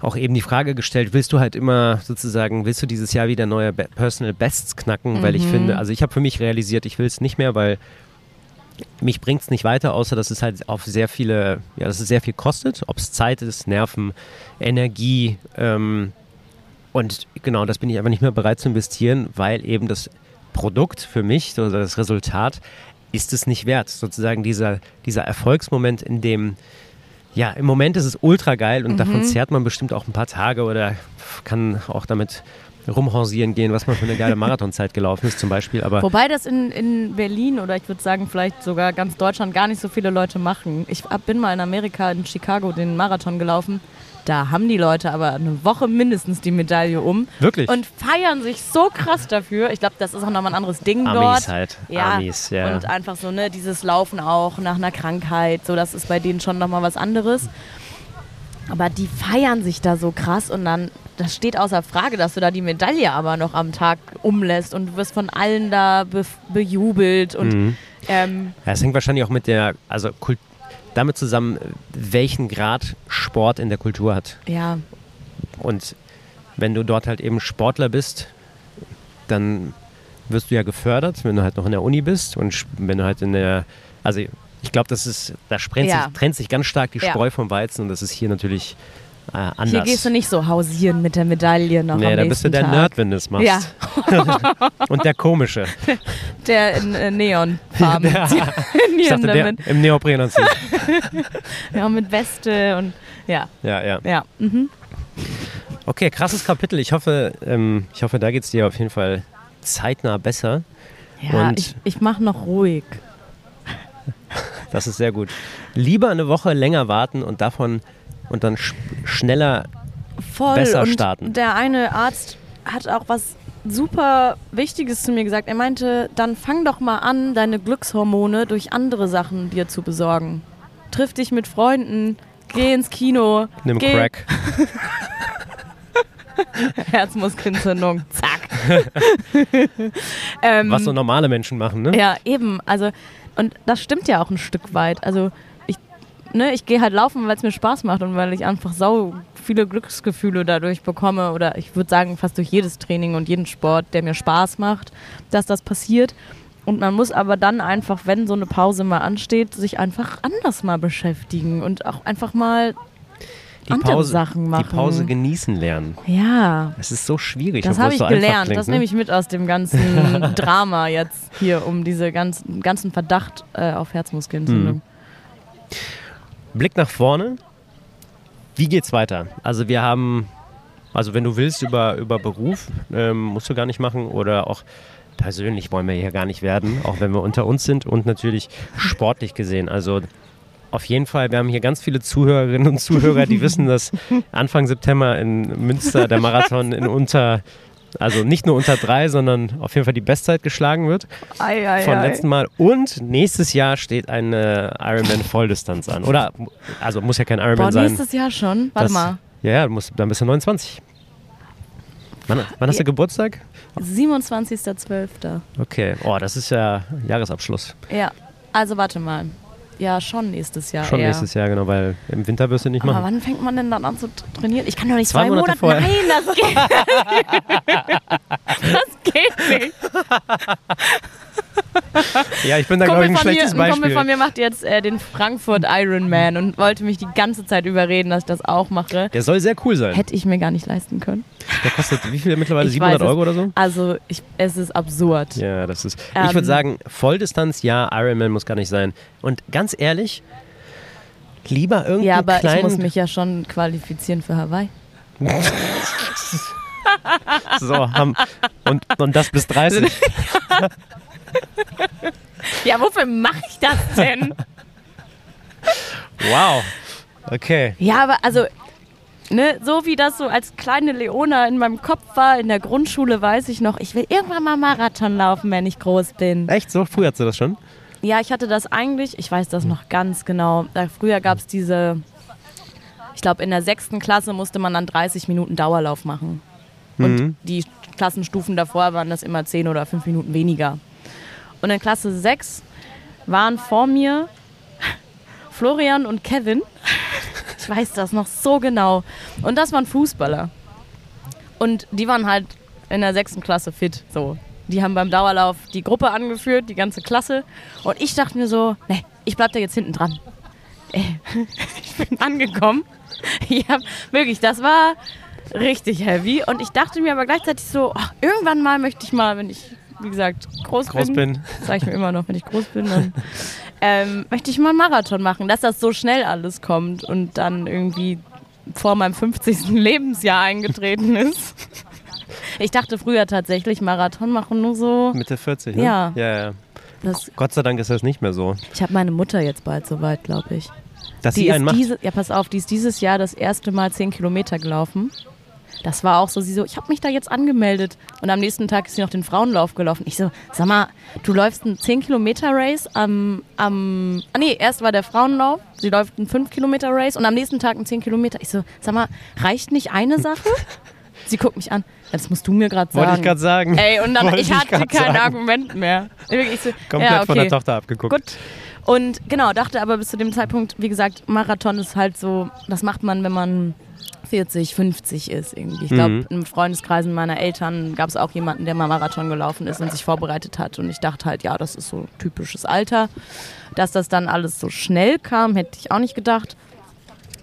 auch eben die Frage gestellt, willst du halt immer sozusagen, willst du dieses Jahr wieder neue Personal Bests knacken? Weil ich Mhm. finde, also ich habe für mich realisiert, ich will es nicht mehr, weil mich bringt es nicht weiter, außer dass es halt auf sehr viele, ja, dass es sehr viel kostet, ob es Zeit ist, Nerven, Energie ähm, und genau, das bin ich einfach nicht mehr bereit zu investieren, weil eben das Produkt für mich, so das Resultat, ist es nicht wert. Sozusagen dieser, dieser Erfolgsmoment, in dem, ja, im Moment ist es ultra geil und davon zehrt man bestimmt auch ein paar Tage oder kann auch damit rumhorsieren gehen, was man für eine geile Marathonzeit gelaufen ist zum Beispiel, aber Wobei das in, in Berlin oder ich würde sagen vielleicht sogar ganz Deutschland gar nicht so viele Leute machen. Ich bin mal in Amerika, in Chicago, den Marathon gelaufen. Da haben die Leute aber eine Woche mindestens die Medaille um wirklich. und feiern sich so krass dafür. Ich glaube, das ist auch nochmal ein anderes Ding Amis dort. halt. Ja, Amis, ja. und einfach so, ne, dieses Laufen auch nach einer Krankheit, so, das ist bei denen schon nochmal was anderes. Aber die feiern sich da so krass und dann, das steht außer Frage, dass du da die Medaille aber noch am Tag umlässt und du wirst von allen da be bejubelt und Mhm. ähm, Ja, es hängt wahrscheinlich auch mit der, also Kult, damit zusammen, welchen Grad Sport in der Kultur hat. ja, Und wenn du dort halt eben Sportler bist, dann wirst du ja gefördert, wenn du halt noch in der Uni bist und wenn du halt in der, also ich glaube, das ist, da trennt, Ja. sich, trennt sich ganz stark die Ja. Spreu vom Weizen und das ist hier natürlich äh, anders. hier gehst du nicht so hausieren mit der Medaille noch Nee, am da bist du der Tag. Nerd, wenn du es machst. Ja, Und der Komische. der in äh, Neonfarben. Ja. Ich Trainieren dachte, der im Neoprenanzug. Ja, mit Weste und ja, ja, ja. ja. Mhm. Okay, krasses Kapitel. Ich hoffe, ähm, ich hoffe, da geht es dir auf jeden Fall zeitnah besser. Ja, Und- ich, ich mache noch ruhig. Das ist sehr gut. Lieber eine Woche länger warten und davon und dann sch schneller. Voll. besser und starten. Der eine Arzt hat auch was super Wichtiges zu mir gesagt. Er meinte, dann fang doch mal an, deine Glückshormone durch andere Sachen dir zu besorgen. Triff dich mit Freunden, geh ins Kino, Nimm geh Crack. Herzmuskelentzündung, zack. ähm, Was so normale Menschen machen, ne? Ja, eben. Also, und das stimmt ja auch ein Stück weit. Also, ne, ich gehe halt laufen, weil es mir Spaß macht und weil ich einfach sau viele Glücksgefühle dadurch bekomme. Oder ich würde sagen, fast durch jedes Training und jeden Sport, der mir Spaß macht, dass das passiert. Und man muss aber dann einfach, wenn so eine Pause mal ansteht, sich einfach anders mal beschäftigen und auch einfach mal Die andere Pause, Sachen machen. die Pause genießen lernen. Ja, Es ist so schwierig. das habe ich so gelernt. Klingt, das ne? nehme ich mit aus dem ganzen Drama jetzt hier um diese ganzen, ganzen Verdacht äh, auf Herzmuskelentzündung. Mhm. Blick nach vorne. Wie geht's weiter? Also wir haben, also wenn du willst über, über Beruf, ähm, musst du gar nicht machen oder auch persönlich wollen wir hier gar nicht werden, auch wenn wir unter uns sind und natürlich sportlich gesehen. Also auf jeden Fall, wir haben hier ganz viele Zuhörerinnen und Zuhörer, die wissen, dass Anfang September in Münster der Marathon in unter, also nicht nur unter drei, sondern auf jeden Fall die Bestzeit geschlagen wird Ei, ei, von ei. letzten Mal. Und nächstes Jahr steht eine Ironman Volldistanz an. Oder, also muss ja kein Boah, Ironman sein. nächstes Jahr schon? Warte Das- mal. Ja, ja, du musst, dann bist du 29. Wann, wann hast du Geburtstag? 27.12. Okay, oh, das ist ja Jahresabschluss. Ja, also warte mal. Ja, schon nächstes Jahr. Schon eher. nächstes Jahr, genau, weil im Winter wirst du nicht Aber machen. wann fängt man denn dann an zu tra- trainieren? Ich kann doch nicht Zwei zwei, Monate Monate. vorher. Nein, das geht. das geht nicht. Ja, ich bin da, glaube ich, ein von, mir, schlechtes ein Kumpel Beispiel. von mir macht jetzt äh, den Frankfurt Ironman und wollte mich die ganze Zeit überreden, dass ich das auch mache. Der soll sehr cool sein. Hätte ich mir gar nicht leisten können. Der kostet wie viel mittlerweile? Ich 700 weiß es. Euro oder so? Also ich, es ist absurd. Ja, das ist. ich Ähm, würde sagen, Volldistanz, ja, Ironman muss gar nicht sein. Und ganz ehrlich, lieber irgendwie Ja, aber ich muss mich ja schon qualifizieren für Hawaii. so haben und, und das bis 30. Ja, wofür mache ich das denn? wow. Okay. ja, aber also, ne, so wie das so als kleine Leona in meinem Kopf war, in der Grundschule weiß ich noch, ich will irgendwann mal Marathon laufen, wenn ich groß bin. Echt? So früh hast du das schon? Ja, ich hatte das eigentlich, ich weiß das noch ganz genau. Früher gab es diese, ich glaube, in der sechsten Klasse musste man dann 30 Minuten Dauerlauf machen. Und Mhm. die Klassenstufen davor waren das immer 10 oder 5 Minuten weniger. Und in Klasse 6 waren vor mir Florian und Kevin. Ich weiß das noch so genau. Und das waren Fußballer. Und die waren halt in der sechsten Klasse fit. So. Die haben beim Dauerlauf die Gruppe angeführt, die ganze Klasse. Und ich dachte mir so, nee, ich bleib da jetzt hinten dran. Ich bin angekommen. Hab, wirklich, das war richtig heavy. Und ich dachte mir aber gleichzeitig so, ach, irgendwann mal möchte ich mal, wenn ich, wie gesagt, groß, Groß bin. sage ich mir immer noch, wenn ich groß bin, dann ähm, möchte ich mal einen Marathon machen, dass das so schnell alles kommt und dann irgendwie vor meinem 50. Lebensjahr eingetreten ist. Ich dachte früher tatsächlich, Marathon machen nur so. Mitte 40, ne? Ja. ja, ja. Das, Gott sei Dank ist das nicht mehr so. ich habe meine Mutter jetzt bald soweit, glaube ich. Dass Die sie einen macht. diese, ja, pass auf, die ist dieses Jahr das erste Mal 10 Kilometer gelaufen. Das war auch so, sie so, ich habe mich da jetzt angemeldet. Und am nächsten Tag ist sie noch den Frauenlauf gelaufen. Ich so, sag mal, du läufst einen 10 Kilometer Race am, am, ah nee, erst war der Frauenlauf, sie läuft einen 5 Kilometer Race und am nächsten Tag einen 10 Kilometer. Ich so, sag mal, reicht nicht eine Sache? sie guckt mich an, das musst du mir gerade sagen. Wollte ich gerade sagen. Ey, und dann, Wollte ich hatte grad kein sagen. Argument mehr. Ich so, Komplett ja, von der okay. Tochter abgeguckt. Gut. Und genau, dachte aber bis zu dem Zeitpunkt, wie gesagt, Marathon ist halt so, das macht man, wenn man 40, 50 ist irgendwie. Ich glaube, Mhm. in Freundeskreisen meiner Eltern gab es auch jemanden, der mal Marathon gelaufen ist und sich vorbereitet hat. Und ich dachte halt, ja, das ist so typisches Alter. Dass das dann alles so schnell kam, hätte ich auch nicht gedacht.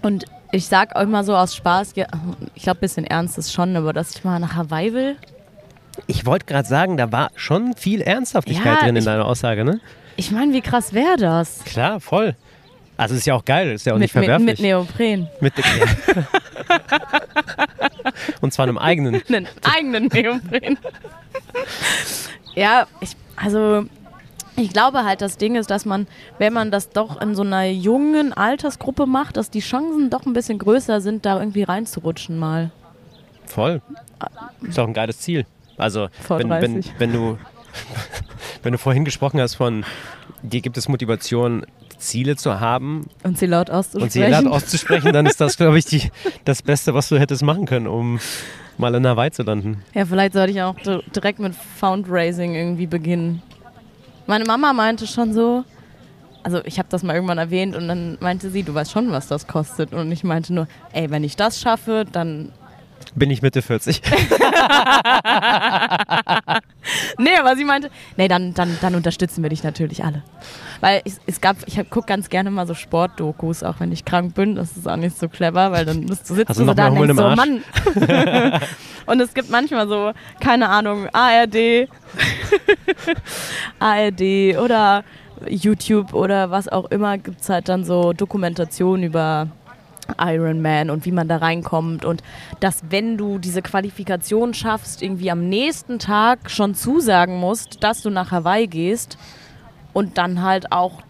Und ich sag euch mal so aus Spaß, ja, ich glaube, ein bisschen ernst ist schon, aber dass ich mal nach Hawaii will, Ich wollte gerade sagen, da war schon viel Ernsthaftigkeit Ja, drin in ich- deiner Aussage, ne? ich meine, wie krass wäre das? Klar, voll. Also ist ja auch geil, ist ja auch Mit, nicht mit, verwerflich. mit Neopren. Mit, ja. Und zwar einem eigenen. einen eigenen Neopren. ja, ich, also ich glaube halt, das Ding ist, dass man, wenn man das doch in so einer jungen Altersgruppe macht, dass die Chancen doch ein bisschen größer sind, da irgendwie reinzurutschen mal. Voll. Ist auch ein geiles Ziel. Also, wenn, wenn, 30. wenn, du, wenn du vorhin gesprochen hast von, dir gibt es Motivation, Ziele zu haben Und sie laut und sie auszusprechen. laut auszusprechen, dann ist das, glaube ich, die, das Beste, was du hättest machen können, um mal in Hawaii zu landen. ja, vielleicht sollte ich auch di- direkt mit Fundraising irgendwie beginnen. Meine Mama meinte schon so, also ich habe das mal irgendwann erwähnt und dann meinte sie, du weißt schon, was das kostet. Und ich meinte nur, ey, wenn ich das schaffe, dann Bin ich Mitte 40. Nee, aber sie meinte, nee, dann, dann, dann unterstützen wir dich natürlich alle. Weil es, es gab, ich gucke ganz gerne mal so Sportdokus, auch wenn ich krank bin. Das ist auch nicht so clever, weil dann bist du sitzt Hast du so da und denkst so, Mann. und es gibt manchmal so, keine Ahnung, ARD, ARD oder YouTube oder was auch immer, gibt es halt dann so Dokumentationen über Iron Man und wie man da reinkommt und dass wenn du diese Qualifikation schaffst, irgendwie am nächsten Tag schon zusagen musst, dass du nach Hawaii gehst und dann halt auch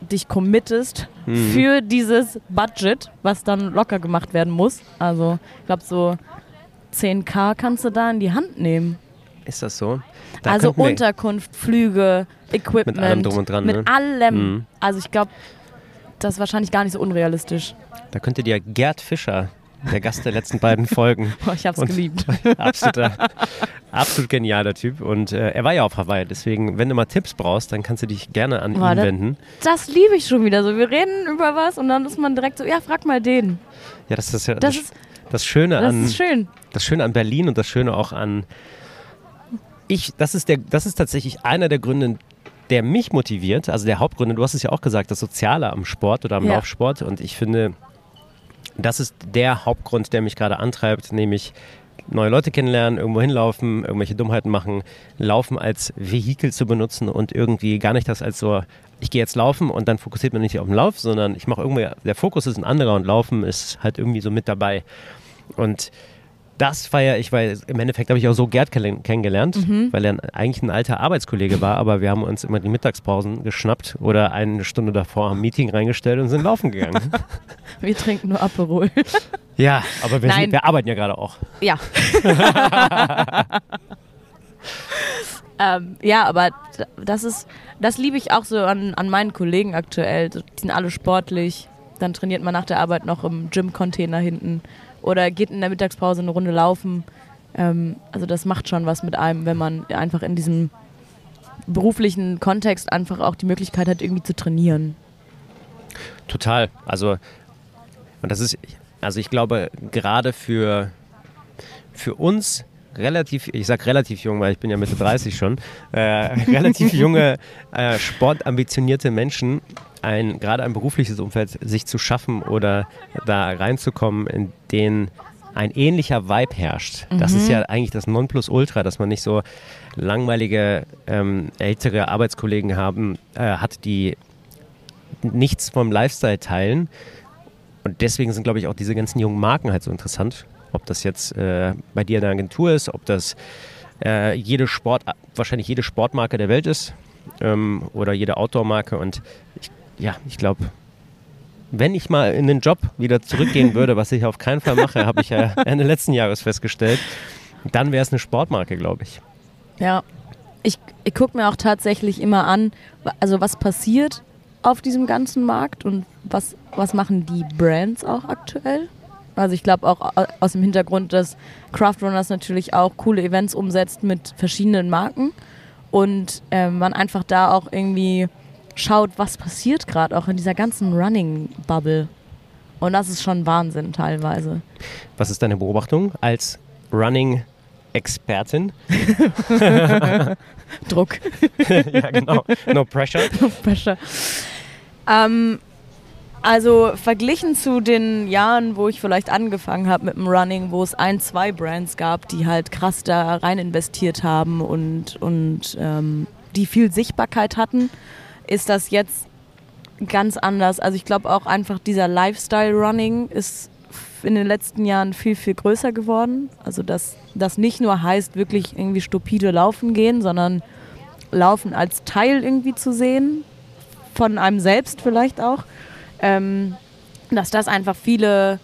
dich committest für dieses Budget, was dann locker gemacht werden muss. Also ich glaube so 10k kannst du da in die Hand nehmen. Ist das so? Da also Unterkunft, Flüge, Equipment. Mit allem drum und dran, Mit ne? allem. Mhm. Also ich glaube, das ist wahrscheinlich gar nicht so unrealistisch. Da könnte dir Gerd Fischer der Gast der letzten beiden Folgen. Boah, ich hab's Und- geliebt. Absoluter, absolut genialer Typ. Und äh, er war ja auf Hawaii, deswegen, wenn du mal Tipps brauchst, dann kannst du dich gerne an Boah, ihn das- wenden. Das liebe ich schon wieder. So, wir reden über was und dann ist man direkt so, ja, frag mal den. Ja, das ist ja Das das, ist, das Schöne das an ist schön. das Schöne an Berlin und das Schöne auch an ich, das ist der, das ist tatsächlich einer der Gründe, der mich motiviert, also der Hauptgründe, du hast es ja auch gesagt, das Soziale am Sport oder am Ja. Laufsport und ich finde, das ist der Hauptgrund, der mich gerade antreibt, nämlich neue Leute kennenlernen, irgendwo hinlaufen, irgendwelche Dummheiten machen, Laufen als Vehikel zu benutzen und irgendwie gar nicht das als so, ich gehe jetzt laufen und dann fokussiert man nicht auf den Lauf, sondern ich mache irgendwie, der Fokus ist ein anderer und Laufen ist halt irgendwie so mit dabei. Und das feiere ich, weil im Endeffekt habe ich auch so Gerd kenn- kennengelernt, weil er eigentlich ein alter Arbeitskollege war, aber wir haben uns immer die Mittagspausen geschnappt oder eine Stunde davor am Meeting reingestellt und sind laufen gegangen. Wir trinken nur Aperol. ja, aber wir, sind, wir arbeiten ja gerade auch. Ja. ähm, ja, aber das ist, das liebe ich auch so an, an meinen Kollegen aktuell. Die sind alle sportlich. Dann trainiert man nach der Arbeit noch im Gym-Container hinten oder geht in der Mittagspause eine Runde laufen. Ähm, also das macht schon was mit einem, wenn man einfach in diesem beruflichen Kontext einfach auch die Möglichkeit hat, irgendwie zu trainieren. Total. Also, und das ist, also ich glaube, gerade für, für uns relativ, ich sag relativ jung, weil ich bin ja Mitte 30 schon, äh, relativ junge, äh, sportambitionierte Menschen, ein, gerade ein berufliches Umfeld sich zu schaffen oder da reinzukommen, in den ein ähnlicher Vibe herrscht. Das ist ja eigentlich das Nonplusultra, dass man nicht so langweilige ähm, ältere Arbeitskollegen haben, äh, hat, die nichts vom Lifestyle teilen. Und deswegen sind, glaube ich, auch diese ganzen jungen Marken halt so interessant. Ob das jetzt äh, bei dir in der Agentur ist, ob das äh, jede Sport, wahrscheinlich jede Sportmarke der Welt ist ähm, oder jede Outdoor-Marke. Und ich, ja, ich glaube, wenn ich mal in den Job wieder zurückgehen würde, was ich auf keinen Fall mache, habe ich ja Ende letzten Jahres festgestellt, dann wäre es eine Sportmarke, glaube ich. Ja, ich, ich gucke mir auch tatsächlich immer an, also was passiert auf diesem ganzen Markt und was, was machen die Brands auch aktuell. Also ich glaube auch au- aus dem Hintergrund, dass Craft Runners natürlich auch coole Events umsetzt mit verschiedenen Marken und ähm, man einfach da auch irgendwie schaut, was passiert gerade auch in dieser ganzen Running-Bubble. Und das ist schon Wahnsinn teilweise. Was ist deine Beobachtung als Running-Expertin? Druck. ja, genau. No pressure. Pressure. Ähm, also verglichen zu den Jahren, wo ich vielleicht angefangen habe mit dem Running, wo es ein, zwei Brands gab, die halt krass da rein investiert haben und, und ähm, die viel Sichtbarkeit hatten, ist das jetzt ganz anders. Also ich glaube auch einfach dieser Lifestyle-Running ist in den letzten Jahren viel, viel größer geworden. Also dass das nicht nur heißt, wirklich irgendwie stupide laufen gehen, sondern Laufen als Teil irgendwie zu sehen, von einem selbst vielleicht auch, ähm, dass das einfach viele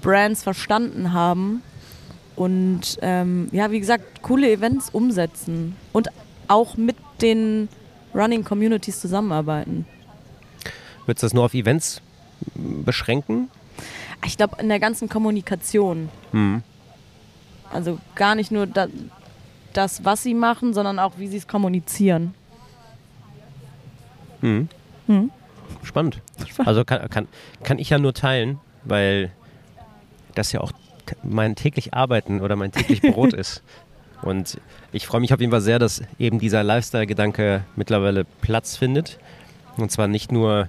Brands verstanden haben und ähm, ja, wie gesagt, coole Events umsetzen und auch mit den Running Communities zusammenarbeiten. Würdest du das nur auf Events beschränken? Ich glaube, in der ganzen Kommunikation. Hm. Also gar nicht nur da, das, was sie machen, sondern auch, wie sie es kommunizieren. Hm. Hm. Spannend. Also kann, kann, kann ich ja nur teilen, weil das ja auch mein täglich Arbeiten oder mein täglich Brot ist. Und ich freue mich auf jeden Fall sehr, dass eben dieser Lifestyle-Gedanke mittlerweile Platz findet. Und zwar nicht nur,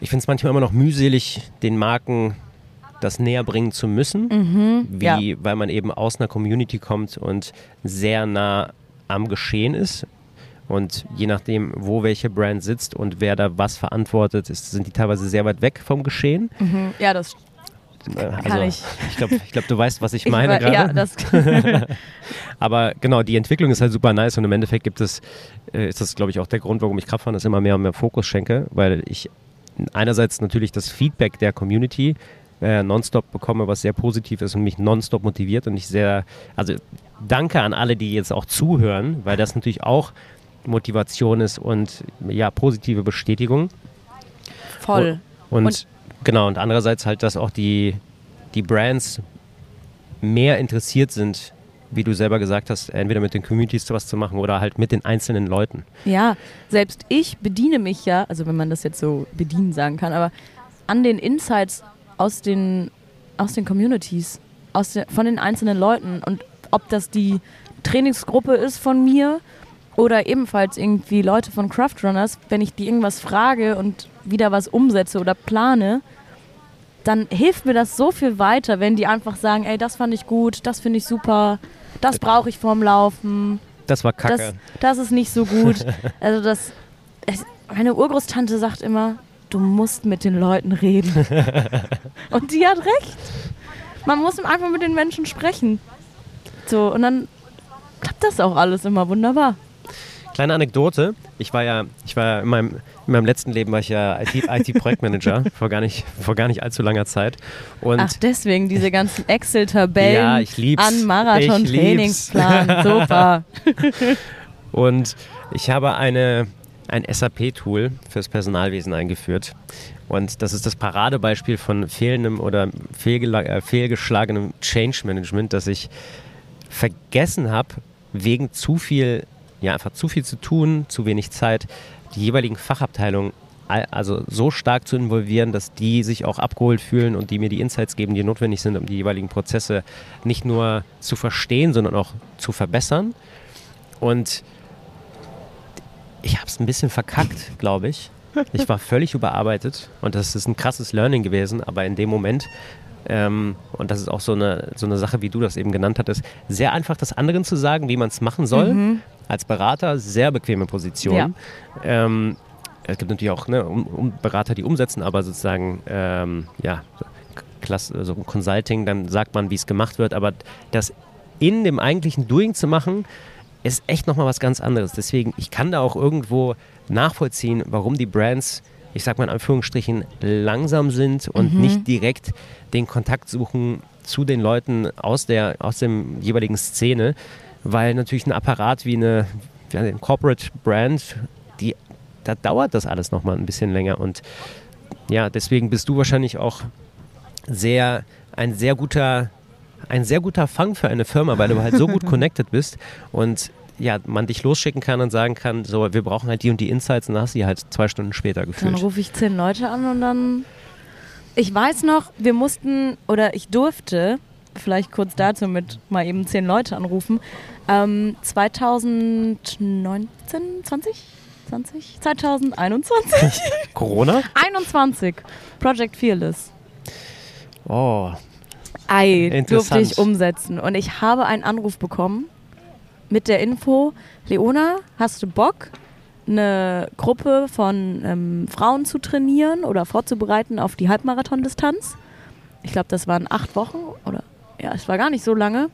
ich finde es manchmal immer noch mühselig, den Marken das näher bringen zu müssen, wie, ja. weil man eben aus einer Community kommt und sehr nah am Geschehen ist. Und je nachdem, wo welche Brand sitzt und wer da was verantwortet, ist, sind die teilweise sehr weit weg vom Geschehen. Ja, das Also, kann ich. Ich glaube, ich glaub, du weißt, was ich Ich meine wa- gerade. Ja, das Aber genau, die Entwicklung ist halt super nice und im Endeffekt gibt es, äh, ist das glaube ich auch der Grund, warum ich Kraftfahren das immer mehr und mehr Fokus schenke, weil ich einerseits natürlich das Feedback der Community äh, nonstop bekomme, was sehr positiv ist und mich nonstop motiviert und ich sehr, also danke an alle, die jetzt auch zuhören, weil das natürlich auch Motivation ist und ja, positive Bestätigung. voll. Und, Und- genau, und andererseits halt, dass auch die, die Brands mehr interessiert sind, wie du selber gesagt hast, entweder mit den Communities was zu machen oder halt mit den einzelnen Leuten. Ja, selbst ich bediene mich ja, also wenn man das jetzt so bedienen sagen kann, aber an den Insights aus den, aus den Communities, aus der, von den einzelnen Leuten und ob das die Trainingsgruppe ist von mir oder ebenfalls irgendwie Leute von Craftrunners, wenn ich die irgendwas frage und wieder was umsetze oder plane, dann hilft mir das so viel weiter, wenn die einfach sagen, ey, das fand ich gut, das finde ich super, das brauche ich vorm Laufen. Das war kacke. Das, das ist nicht so gut. Also das, meine Urgroßtante sagt immer, du musst mit den Leuten reden. und die hat recht. Man muss einfach mit den Menschen sprechen. So, und dann klappt das auch alles immer wunderbar. Kleine Anekdote. Ich war ja, ich war in meinem, in meinem letzten Leben war ich ja IT-Projektmanager IT vor, gar nicht, vor gar nicht allzu langer Zeit. Und Ach, deswegen diese ganzen Excel-Tabellen Ja, ich lieb's. an Marathon-Trainingsplan. Super. Und ich habe eine, ein SAP-Tool fürs Personalwesen eingeführt. Und das ist das Paradebeispiel von fehlendem oder äh, fehlgeschlagenem Change Management, dass ich vergessen habe, wegen zu viel, ja, einfach zu viel zu tun, zu wenig Zeit, die jeweiligen Fachabteilungen al- also so stark zu involvieren, dass die sich auch abgeholt fühlen und die mir die Insights geben, die notwendig sind, um die jeweiligen Prozesse nicht nur zu verstehen, sondern auch zu verbessern. Und ich habe es ein bisschen verkackt, glaube ich. Ich war völlig überarbeitet und das ist ein krasses Learning gewesen, aber in dem Moment, ähm, und das ist auch so eine, so eine Sache, wie du das eben genannt hattest, sehr einfach das anderen zu sagen, wie man es machen soll. Als Berater sehr bequeme Position. Ja. Ähm, es gibt natürlich auch ne, um, um Berater, die umsetzen, aber sozusagen, ähm, ja, Klasse, also Consulting, dann sagt man, wie es gemacht wird, aber das in dem eigentlichen Doing zu machen, ist echt nochmal was ganz anderes. Deswegen, ich kann da auch irgendwo nachvollziehen, warum die Brands, ich sag mal in Anführungsstrichen, langsam sind und nicht direkt den Kontakt suchen zu den Leuten aus der aus dem jeweiligen Szene, weil natürlich ein Apparat wie eine, wie eine Corporate Brand, die, da dauert das alles nochmal ein bisschen länger. Und ja, deswegen bist du wahrscheinlich auch sehr, ein sehr guter, ein sehr guter Fang für eine Firma, weil du halt so gut connected bist. Und ja, man dich losschicken kann und sagen kann, so, wir brauchen halt die und die Insights und dann hast du die halt zwei Stunden später Dann gefühlt. rufe ich zehn Leute an und dann. Ich weiß noch, wir mussten oder ich durfte, vielleicht kurz dazu mit mal eben zehn Leute anrufen, ähm, 2019, 20? 20? 2021? Corona? 21. Project Fearless. Oh, Ei, durfte ich umsetzen. Und ich habe einen Anruf bekommen mit der Info, Leona, hast du Bock, eine Gruppe von ähm, Frauen zu trainieren oder vorzubereiten auf die Halbmarathon-Distanz? Ich glaube, das waren acht Wochen oder ja, es war gar nicht so lange.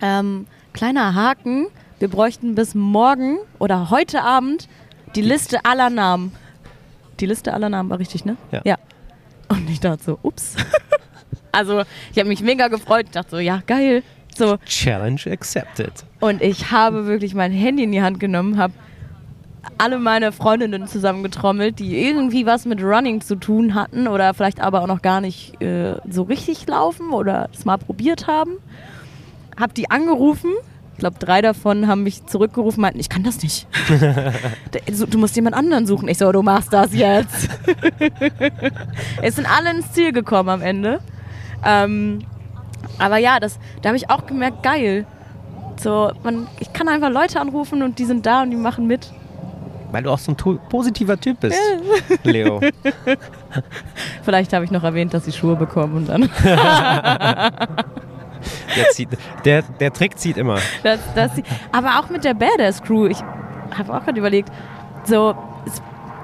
Ähm, kleiner Haken, wir bräuchten bis morgen oder heute Abend die Liste aller Namen. Die Liste aller Namen war richtig, ne? Ja. Ja. Und ich dachte so, ups. also, ich habe mich mega gefreut. Ich dachte so, ja, geil. So, Challenge accepted. und ich habe wirklich mein Handy in die Hand genommen, habe alle meine Freundinnen zusammengetrommelt, die irgendwie was mit Running zu tun hatten oder vielleicht aber auch noch gar nicht äh, so richtig laufen oder es mal probiert haben. Hab die angerufen. Ich glaube, drei davon haben mich zurückgerufen, meinten, ich kann das nicht. Du musst jemand anderen suchen. Ich so, du machst das jetzt. es sind alle ins Ziel gekommen am Ende. Ähm, aber ja, das, da habe ich auch gemerkt, geil. So, man, ich kann einfach Leute anrufen und die sind da und die machen mit. Weil du auch so ein positiver Typ bist, Leo. Vielleicht habe ich noch erwähnt, dass sie Schuhe bekommen und dann. Der, zieht, der, der Trick zieht immer. Das, das, aber auch mit der Badass Crew. Ich habe auch gerade überlegt, so,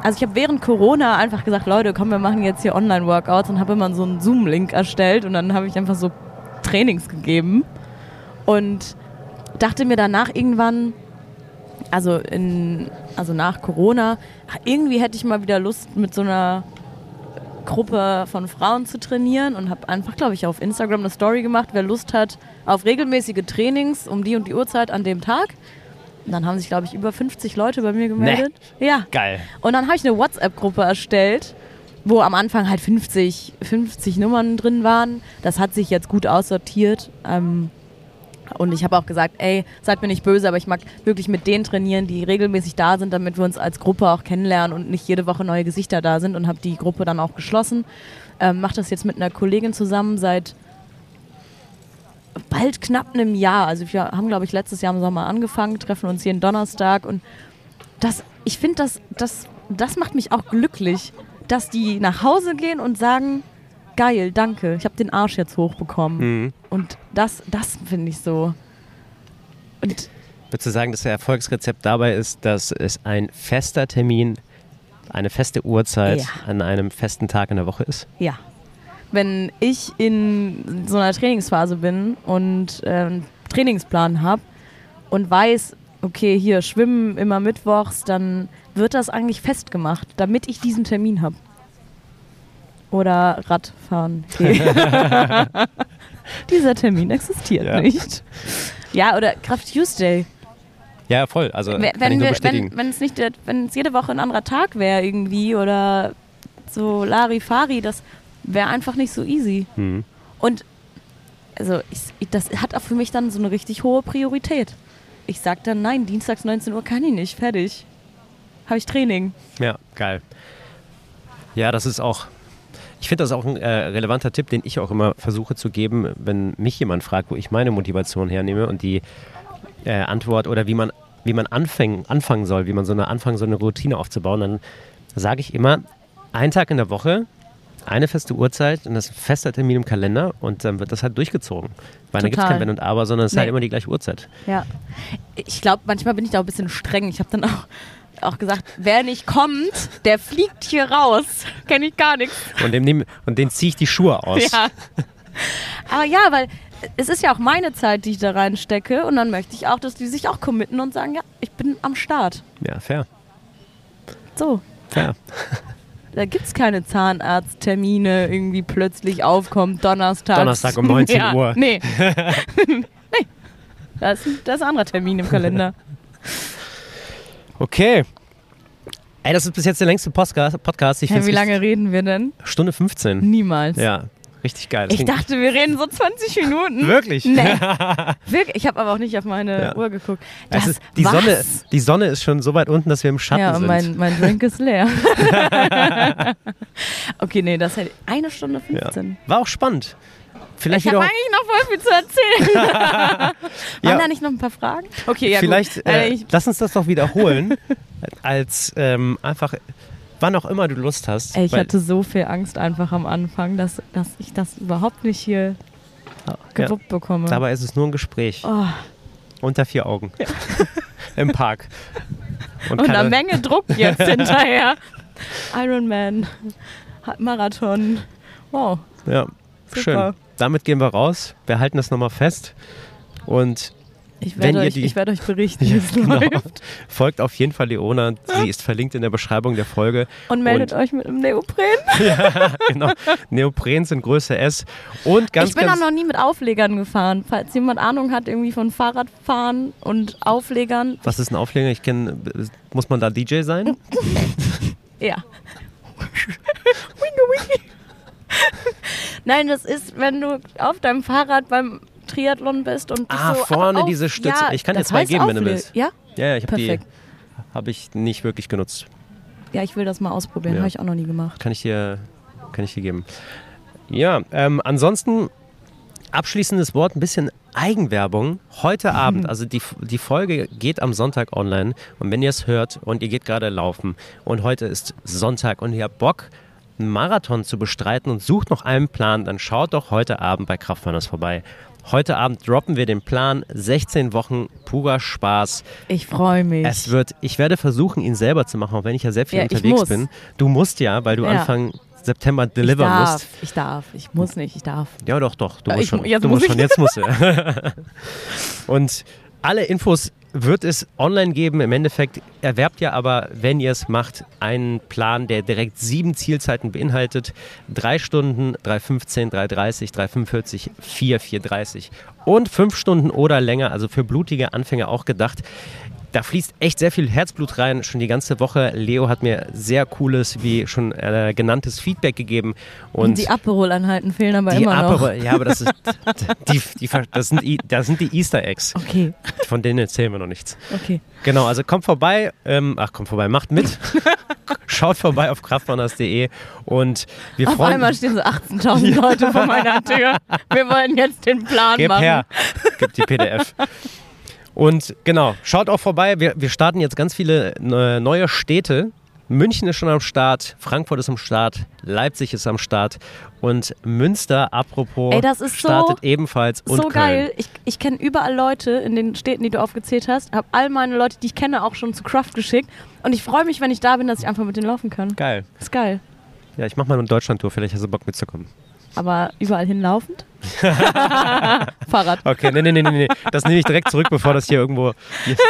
also ich habe während Corona einfach gesagt, Leute, komm, wir machen jetzt hier Online-Workouts und habe immer so einen Zoom-Link erstellt und dann habe ich einfach so Trainings gegeben und dachte mir danach irgendwann, also in, also nach Corona, irgendwie hätte ich mal wieder Lust mit so einer Gruppe von Frauen zu trainieren und habe einfach, glaube ich, auf Instagram eine Story gemacht, wer Lust hat auf regelmäßige Trainings um die und die Uhrzeit an dem Tag. Und dann haben sich, glaube ich, über 50 Leute bei mir gemeldet. Ja. Geil. Und dann habe ich eine WhatsApp-Gruppe erstellt wo am Anfang halt 50, 50 Nummern drin waren. Das hat sich jetzt gut aussortiert. Ähm, und ich habe auch gesagt, ey, seid mir nicht böse, aber ich mag wirklich mit denen trainieren, die regelmäßig da sind, damit wir uns als Gruppe auch kennenlernen und nicht jede Woche neue Gesichter da sind und habe die Gruppe dann auch geschlossen. Ähm, mache das jetzt mit einer Kollegin zusammen seit bald knapp einem Jahr. Also wir haben, glaube ich, letztes Jahr im Sommer angefangen, treffen uns jeden Donnerstag und das, ich finde, das, das, das macht mich auch glücklich, dass die nach Hause gehen und sagen, geil, danke, ich habe den Arsch jetzt hochbekommen. Mhm. Und das, das finde ich so. Und Würdest du sagen, dass der Erfolgsrezept dabei ist, dass es ein fester Termin, eine feste Uhrzeit Ja. an einem festen Tag in der Woche ist? ja, wenn ich in so einer Trainingsphase bin und äh, einen Trainingsplan habe und weiß, okay, hier schwimmen immer mittwochs, dann wird das eigentlich festgemacht, damit ich diesen Termin habe. Oder Radfahren. Okay. Dieser Termin existiert Ja. nicht. Ja, oder Kraft Tuesday. Ja, voll. Also Wenn, kann wir, wenn, wenn es nicht, wenn es jede Woche ein anderer Tag wäre irgendwie oder so Larifari, das wäre einfach nicht so easy. Mhm. Und also ich, ich- das hat auch für mich dann so eine richtig hohe Priorität. Ich sag dann, nein, dienstags 19 Uhr kann ich nicht, fertig. Habe ich Training. Ja, geil. Ja, das ist auch. Ich finde das auch ein äh, relevanter Tipp, den ich auch immer versuche zu geben, wenn mich jemand fragt, wo ich meine Motivation hernehme und die äh, Antwort oder wie man, wie man anfangen, anfangen soll, wie man so eine anfangen, so eine Routine aufzubauen, dann sage ich immer, ein Tag in der Woche, eine feste Uhrzeit und das ist ein fester Termin im Kalender und dann wird das halt durchgezogen. Weil dann gibt es kein Wenn und Aber, sondern es ist halt Nee. immer die gleiche Uhrzeit. Ja. Ich glaube, manchmal bin ich da auch ein bisschen streng. Ich habe dann auch, auch gesagt, wer nicht kommt, der fliegt hier raus. Kenne ich gar nichts. Und dem, nehm- und den ziehe ich die Schuhe aus. Ja. Aber ja, weil es ist ja auch meine Zeit, die ich da reinstecke. Und dann möchte ich auch, dass die sich auch committen und sagen, ja, ich bin am Start. ja fair. So. fair. Da gibt es keine Zahnarzttermine, irgendwie plötzlich aufkommt, Donnerstag. Donnerstag um 19 ja, Uhr. Nee. nee. Das, das ist ein anderer Termin im Kalender. Okay. Ey, das ist bis jetzt der längste Podcast. Podcast. Ich Ja, wie lange reden wir denn? Stunde 15. Niemals. Ja, richtig geil. Das Ich dachte, wir reden so 20 Minuten. Wirklich? Nee. Wirklich? Ich habe aber auch nicht auf meine Ja. Uhr geguckt. Das ist, die, was? Sonne, die Sonne ist schon so weit unten, dass wir im Schatten Ja, sind. mein, mein Drink ist leer. okay, nee, das hätte eine Stunde ja. 15. War auch spannend. Vielleicht Ich habe eigentlich noch voll viel zu erzählen. Waren Ja. da nicht noch ein paar Fragen? Okay, ja vielleicht gut. äh, Äh, ich, lass uns das doch wiederholen, als ähm, einfach, wann auch immer du Lust hast. ey, ich hatte so viel Angst einfach am Anfang, dass, dass ich das überhaupt nicht hier gewuppt bekomme. Dabei ist es nur ein Gespräch. oh, Unter vier Augen. Im Park. Und, und eine Menge Druck jetzt hinterher. Ironman, Marathon. Wow, Ja, Super. schön. Damit gehen wir raus. Wir halten das nochmal fest. Und ich Wenn werde ihr euch, die- ich werd euch berichten, Ja, genau. folgt auf jeden Fall Leona. Sie ist verlinkt in der Beschreibung der Folge. Und meldet Und- euch mit einem Neopren. genau. Neopren sind Größe S. Und ganz, ich bin ganz auch noch nie mit Auflegern gefahren. Falls jemand Ahnung hat, irgendwie von Fahrradfahren und Auflegern. Was ist ein Aufleger? Ich kenne. Muss man da DJ sein? Ja. winke, winke. Nein, das ist, wenn du auf deinem Fahrrad beim Triathlon bist und Ah, so vorne auf, diese Stütze. Ja, Ich kann dir zwei geben, wenn du willst. Ja? Ja, ja, ich habe die. Habe ich nicht wirklich genutzt. Ja, ich will das mal ausprobieren. Ja. Habe ich auch noch nie gemacht. Kann ich dir, kann ich dir geben. Ja, ähm, ansonsten abschließendes Wort, ein bisschen Eigenwerbung. Heute Abend, also die, die Folge geht am Sonntag online und wenn ihr es hört und ihr geht gerade laufen und heute ist Sonntag und ihr habt Bock, einen Marathon zu bestreiten und sucht noch einen Plan, dann schaut doch heute Abend bei Kraftrunners vorbei. Heute Abend droppen wir den Plan, 16 Wochen purer Spaß. Ich freue mich. Es wird, ich werde versuchen, ihn selber zu machen, auch wenn ich ja sehr viel Ja, ich unterwegs bin. Du musst ja, weil du Ja. Anfang September ich delivern darf, musst. ich darf, ich muss nicht, ich darf. Ja, doch, doch. Du Ja, musst ich- schon. jetzt du muss musst ich. schon, jetzt musst du. Und alle Infos wird es online geben. Im Endeffekt erwerbt ihr aber, wenn ihr es macht, einen Plan, der direkt sieben Zielzeiten beinhaltet. Drei Stunden, 3,15, 3,30, 3,45, 4, 4,30 und fünf Stunden oder länger, also für blutige Anfänger auch gedacht. Da fließt echt sehr viel Herzblut rein, schon die ganze Woche. Leo hat mir sehr cooles, wie schon äh, genanntes Feedback gegeben. Und die Aperol-Anhalten fehlen aber immer Aperol, noch. ja, aber das, ist, die, die, das, sind, die- das sind die Easter Eggs. Okay, Von denen erzählen wir noch nichts. okay. Genau, also kommt vorbei, ähm, ach, kommt vorbei, macht mit. Schaut vorbei auf kraftrunners.de und wir Auf freuen einmal stehen so 18.000 Leute vor meiner Tür. Wir wollen jetzt den Plan Gib machen. her, gib die PDF. Und genau, schaut auch vorbei. Wir, wir starten jetzt ganz viele äh, neue Städte. München ist schon am Start, Frankfurt ist am Start, Leipzig ist am Start und Münster, apropos, Ey, das ist so- startet ebenfalls und so Köln. geil. Ich, ich kenne überall Leute in den Städten, die du aufgezählt hast. Habe all meine Leute, die ich kenne, auch schon zu Craft geschickt. Und ich freue mich, wenn ich da bin, dass ich einfach mit denen laufen kann. Geil. Ist geil. Ja, ich mache mal eine Deutschland-Tour, vielleicht hast du Bock mitzukommen. Aber überall hinlaufend? Fahrrad. Okay, nee, nee, nee, nee, nee. Das nehme ich direkt zurück, bevor das hier irgendwo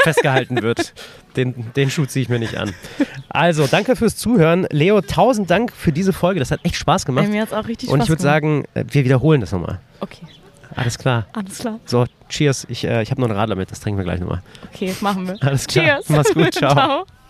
festgehalten wird. Den, den Schuh ziehe ich mir nicht an. Also, danke fürs Zuhören. Leo, tausend Dank für diese Folge. Das hat echt Spaß gemacht. mir hat es auch richtig Und ich Spaß würde sagen, äh, wir wiederholen das nochmal. Okay, Alles klar. alles klar. So, cheers. Ich, äh, ich habe noch einen Radler mit, das trinken wir gleich nochmal. Okay, machen wir. Alles klar. Cheers. Mach's gut. Ciao. Ciao.